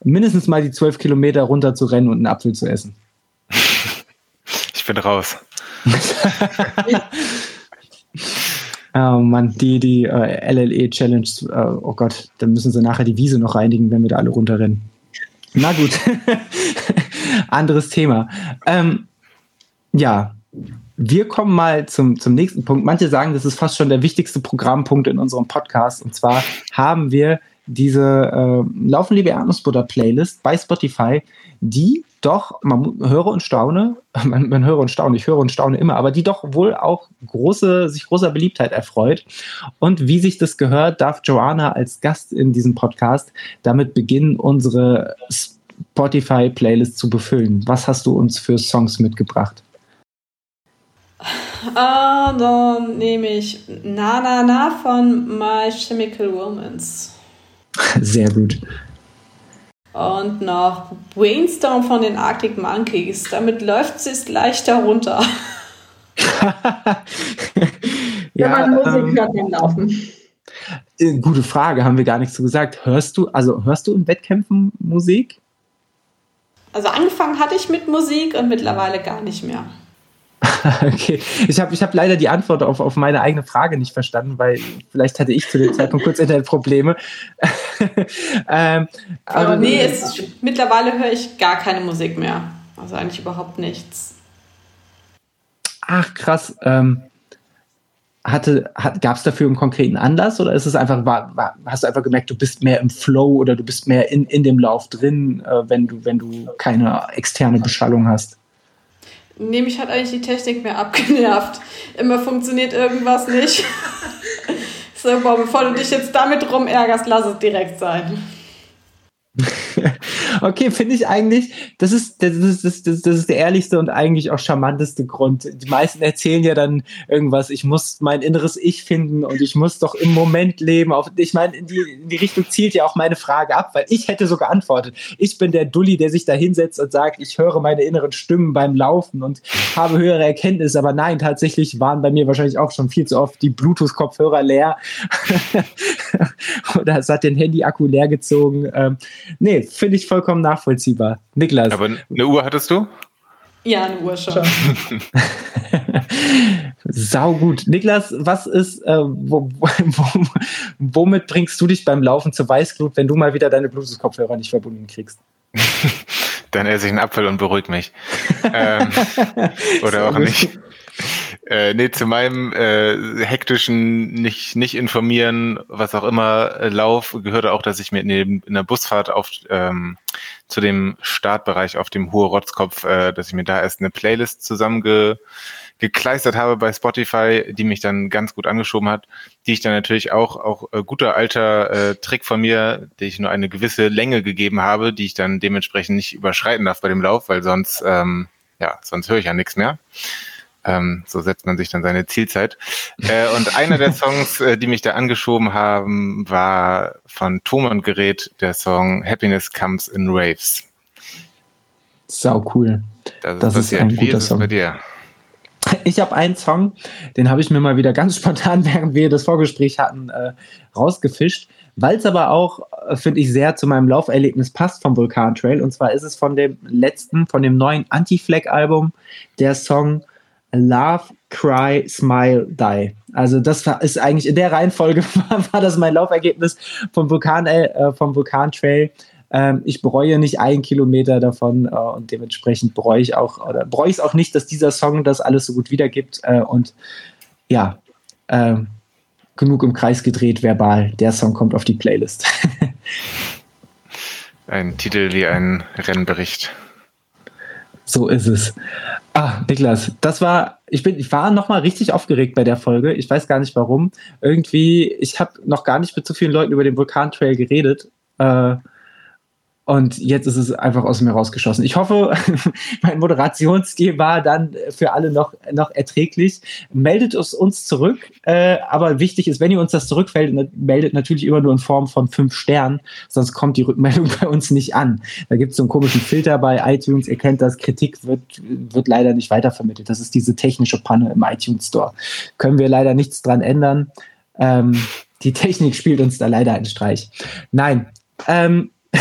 mindestens mal die zwölf Kilometer runter zu rennen und einen Apfel zu essen. Ich bin raus. oh Mann, die, die äh, LLE Challenge, äh, oh Gott, dann müssen sie nachher die Wiese noch reinigen, wenn wir da alle runterrennen. Na gut, anderes Thema. Ähm, ja, wir kommen mal zum, zum nächsten Punkt. Manche sagen, das ist fast schon der wichtigste Programmpunkt in unserem Podcast. Und zwar haben wir diese äh, Laufen liebe Erdnussbutter Playlist bei Spotify, die doch, man höre und staune, man, man höre und staune, ich höre und staune immer, aber die doch wohl auch große, sich großer Beliebtheit erfreut. Und wie sich das gehört, darf Joanna als Gast in diesem Podcast damit beginnen, unsere Spotify-Playlist zu befüllen. Was hast du uns für Songs mitgebracht? Ah, dann nehme ich Na Na Na von My Chemical Romance. Sehr gut. Und noch Brainstorm von den Arctic Monkeys. Damit läuft es leichter runter. ja, Wenn man Musik ähm, hört, dann laufen. Äh, gute Frage, haben wir gar nichts zu gesagt. Hörst du, also hörst du in Wettkämpfen Musik? Also angefangen hatte ich mit Musik und mittlerweile gar nicht mehr. okay, ich habe ich hab leider die Antwort auf, auf meine eigene Frage nicht verstanden, weil vielleicht hatte ich zu dem Zeitpunkt kurz Internetprobleme. ähm, aber nee, es, mittlerweile höre ich gar keine Musik mehr. Also eigentlich überhaupt nichts. Ach, krass. Ähm, hatte, hat, gab es dafür einen konkreten Anlass oder ist es einfach, war, war, hast du einfach gemerkt, du bist mehr im Flow oder du bist mehr in, in dem Lauf drin, äh, wenn, du, wenn du keine externe Beschallung hast? Nee, mich hat eigentlich die Technik mehr abgenervt. Immer funktioniert irgendwas nicht. so, boah, bevor du dich jetzt damit rumärgerst, lass es direkt sein. okay, finde ich eigentlich, das ist, das, ist, das, ist, das ist der ehrlichste und eigentlich auch charmanteste Grund. Die meisten erzählen ja dann irgendwas, ich muss mein inneres Ich finden und ich muss doch im Moment leben. Auf, ich meine, in die, in die Richtung zielt ja auch meine Frage ab, weil ich hätte so geantwortet. Ich bin der Dulli, der sich da hinsetzt und sagt, ich höre meine inneren Stimmen beim Laufen und habe höhere Erkenntnisse. Aber nein, tatsächlich waren bei mir wahrscheinlich auch schon viel zu oft die Bluetooth-Kopfhörer leer. Oder es hat den Handy-Akku leer gezogen. Ähm, nee, finde ich vollkommen nachvollziehbar. Niklas. Aber eine Uhr hattest du? Ja, eine Uhr schon. Sau gut. Niklas, was ist, äh, wo, wo, womit bringst du dich beim Laufen zur Weißglut, wenn du mal wieder deine Bluetooth-Kopfhörer nicht verbunden kriegst? Dann esse ich einen Apfel und beruhig mich. ähm, oder auch nicht. Äh, nee, zu meinem äh, hektischen nicht, nicht informieren, was auch immer, äh, Lauf gehörte auch, dass ich mir in, in der Busfahrt auf, ähm, zu dem Startbereich auf dem Hohe Rotzkopf, äh, dass ich mir da erst eine Playlist zusammengekleistert habe bei Spotify, die mich dann ganz gut angeschoben hat, die ich dann natürlich auch, auch äh, guter alter äh, Trick von mir, die ich nur eine gewisse Länge gegeben habe, die ich dann dementsprechend nicht überschreiten darf bei dem Lauf, weil sonst, ähm, ja, sonst höre ich ja nichts mehr. Ähm, so setzt man sich dann seine Zielzeit. Äh, und einer der Songs, äh, die mich da angeschoben haben, war von Tom und Gerät der Song Happiness Comes in Waves. Sau cool. Das, das ist, ist ein guter Song. bei dir? Ich habe einen Song, den habe ich mir mal wieder ganz spontan, während wir das Vorgespräch hatten, äh, rausgefischt, weil es aber auch, äh, finde ich, sehr zu meinem Lauferlebnis passt vom Vulkan Trail. Und zwar ist es von dem letzten, von dem neuen Anti-Flag-Album, der Song Love, Cry, Smile, Die. Also das ist eigentlich in der Reihenfolge war, war das mein Laufergebnis vom Vulkan, äh, vom Vulkan Trail. Ähm, ich bereue nicht einen Kilometer davon äh, und dementsprechend bereue ich auch oder bereue ich es auch nicht, dass dieser Song das alles so gut wiedergibt. Äh, und ja, äh, genug im Kreis gedreht, verbal. Der Song kommt auf die Playlist. ein Titel wie ein Rennbericht. So ist es. Ah, Niklas, das war, ich bin, ich war nochmal richtig aufgeregt bei der Folge. Ich weiß gar nicht warum. Irgendwie, ich habe noch gar nicht mit so vielen Leuten über den Vulkantrail geredet. Äh, und jetzt ist es einfach aus mir rausgeschossen. Ich hoffe, mein Moderationsstil war dann für alle noch, noch erträglich. Meldet es uns zurück. Äh, aber wichtig ist, wenn ihr uns das zurückfällt, meldet natürlich immer nur in Form von fünf Sternen, sonst kommt die Rückmeldung bei uns nicht an. Da gibt es so einen komischen Filter bei iTunes. Ihr kennt das, Kritik wird, wird leider nicht weitervermittelt. Das ist diese technische Panne im iTunes Store. Können wir leider nichts dran ändern. Ähm, die Technik spielt uns da leider einen Streich. Nein. Ähm,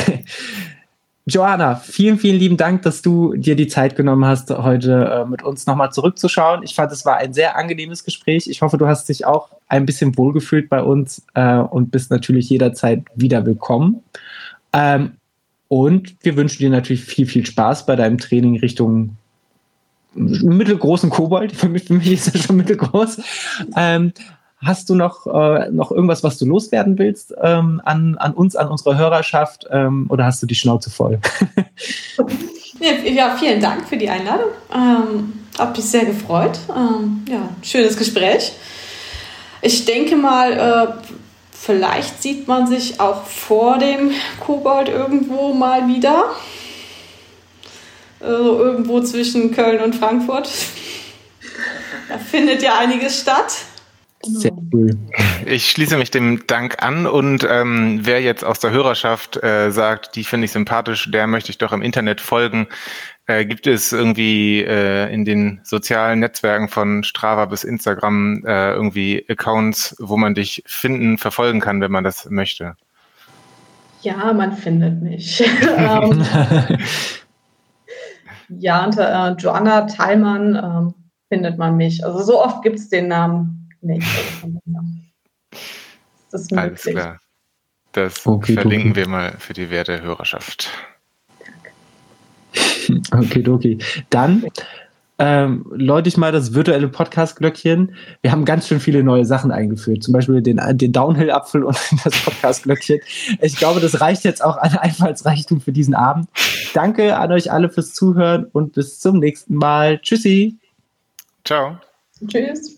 Joanna, vielen, vielen lieben Dank, dass du dir die Zeit genommen hast, heute äh, mit uns nochmal zurückzuschauen. Ich fand, es war ein sehr angenehmes Gespräch. Ich hoffe, du hast dich auch ein bisschen wohlgefühlt bei uns äh, und bist natürlich jederzeit wieder willkommen. Ähm, und wir wünschen dir natürlich viel, viel Spaß bei deinem Training Richtung mittelgroßen Kobold. Für mich, für mich ist er schon mittelgroß. Ähm, Hast du noch, äh, noch irgendwas, was du loswerden willst ähm, an, an uns, an unsere Hörerschaft ähm, oder hast du die Schnauze voll? ja, vielen Dank für die Einladung. Ähm, hab mich sehr gefreut. Ähm, ja, schönes Gespräch. Ich denke mal, äh, vielleicht sieht man sich auch vor dem Kobold irgendwo mal wieder. Also irgendwo zwischen Köln und Frankfurt. Da findet ja einiges statt. Sehr genau. cool. Ich schließe mich dem Dank an und ähm, wer jetzt aus der Hörerschaft äh, sagt, die finde ich sympathisch, der möchte ich doch im Internet folgen. Äh, gibt es irgendwie äh, in den sozialen Netzwerken von Strava bis Instagram äh, irgendwie Accounts, wo man dich finden, verfolgen kann, wenn man das möchte? Ja, man findet mich. Ähm, ja, unter äh, Joanna Teilmann ähm, findet man mich. Also so oft gibt es den Namen nicht. Das ist Alles klar. Das okay, verlinken okay. wir mal für die werte Hörerschaft. Okay, okay. Dann ähm, läute ich mal das virtuelle Podcast-Glöckchen. Wir haben ganz schön viele neue Sachen eingeführt, zum Beispiel den, den Downhill-Apfel und das Podcast-Glöckchen. Ich glaube, das reicht jetzt auch an Einfallsreichtum für diesen Abend. Danke an euch alle fürs Zuhören und bis zum nächsten Mal. Tschüssi. Ciao. Tschüss.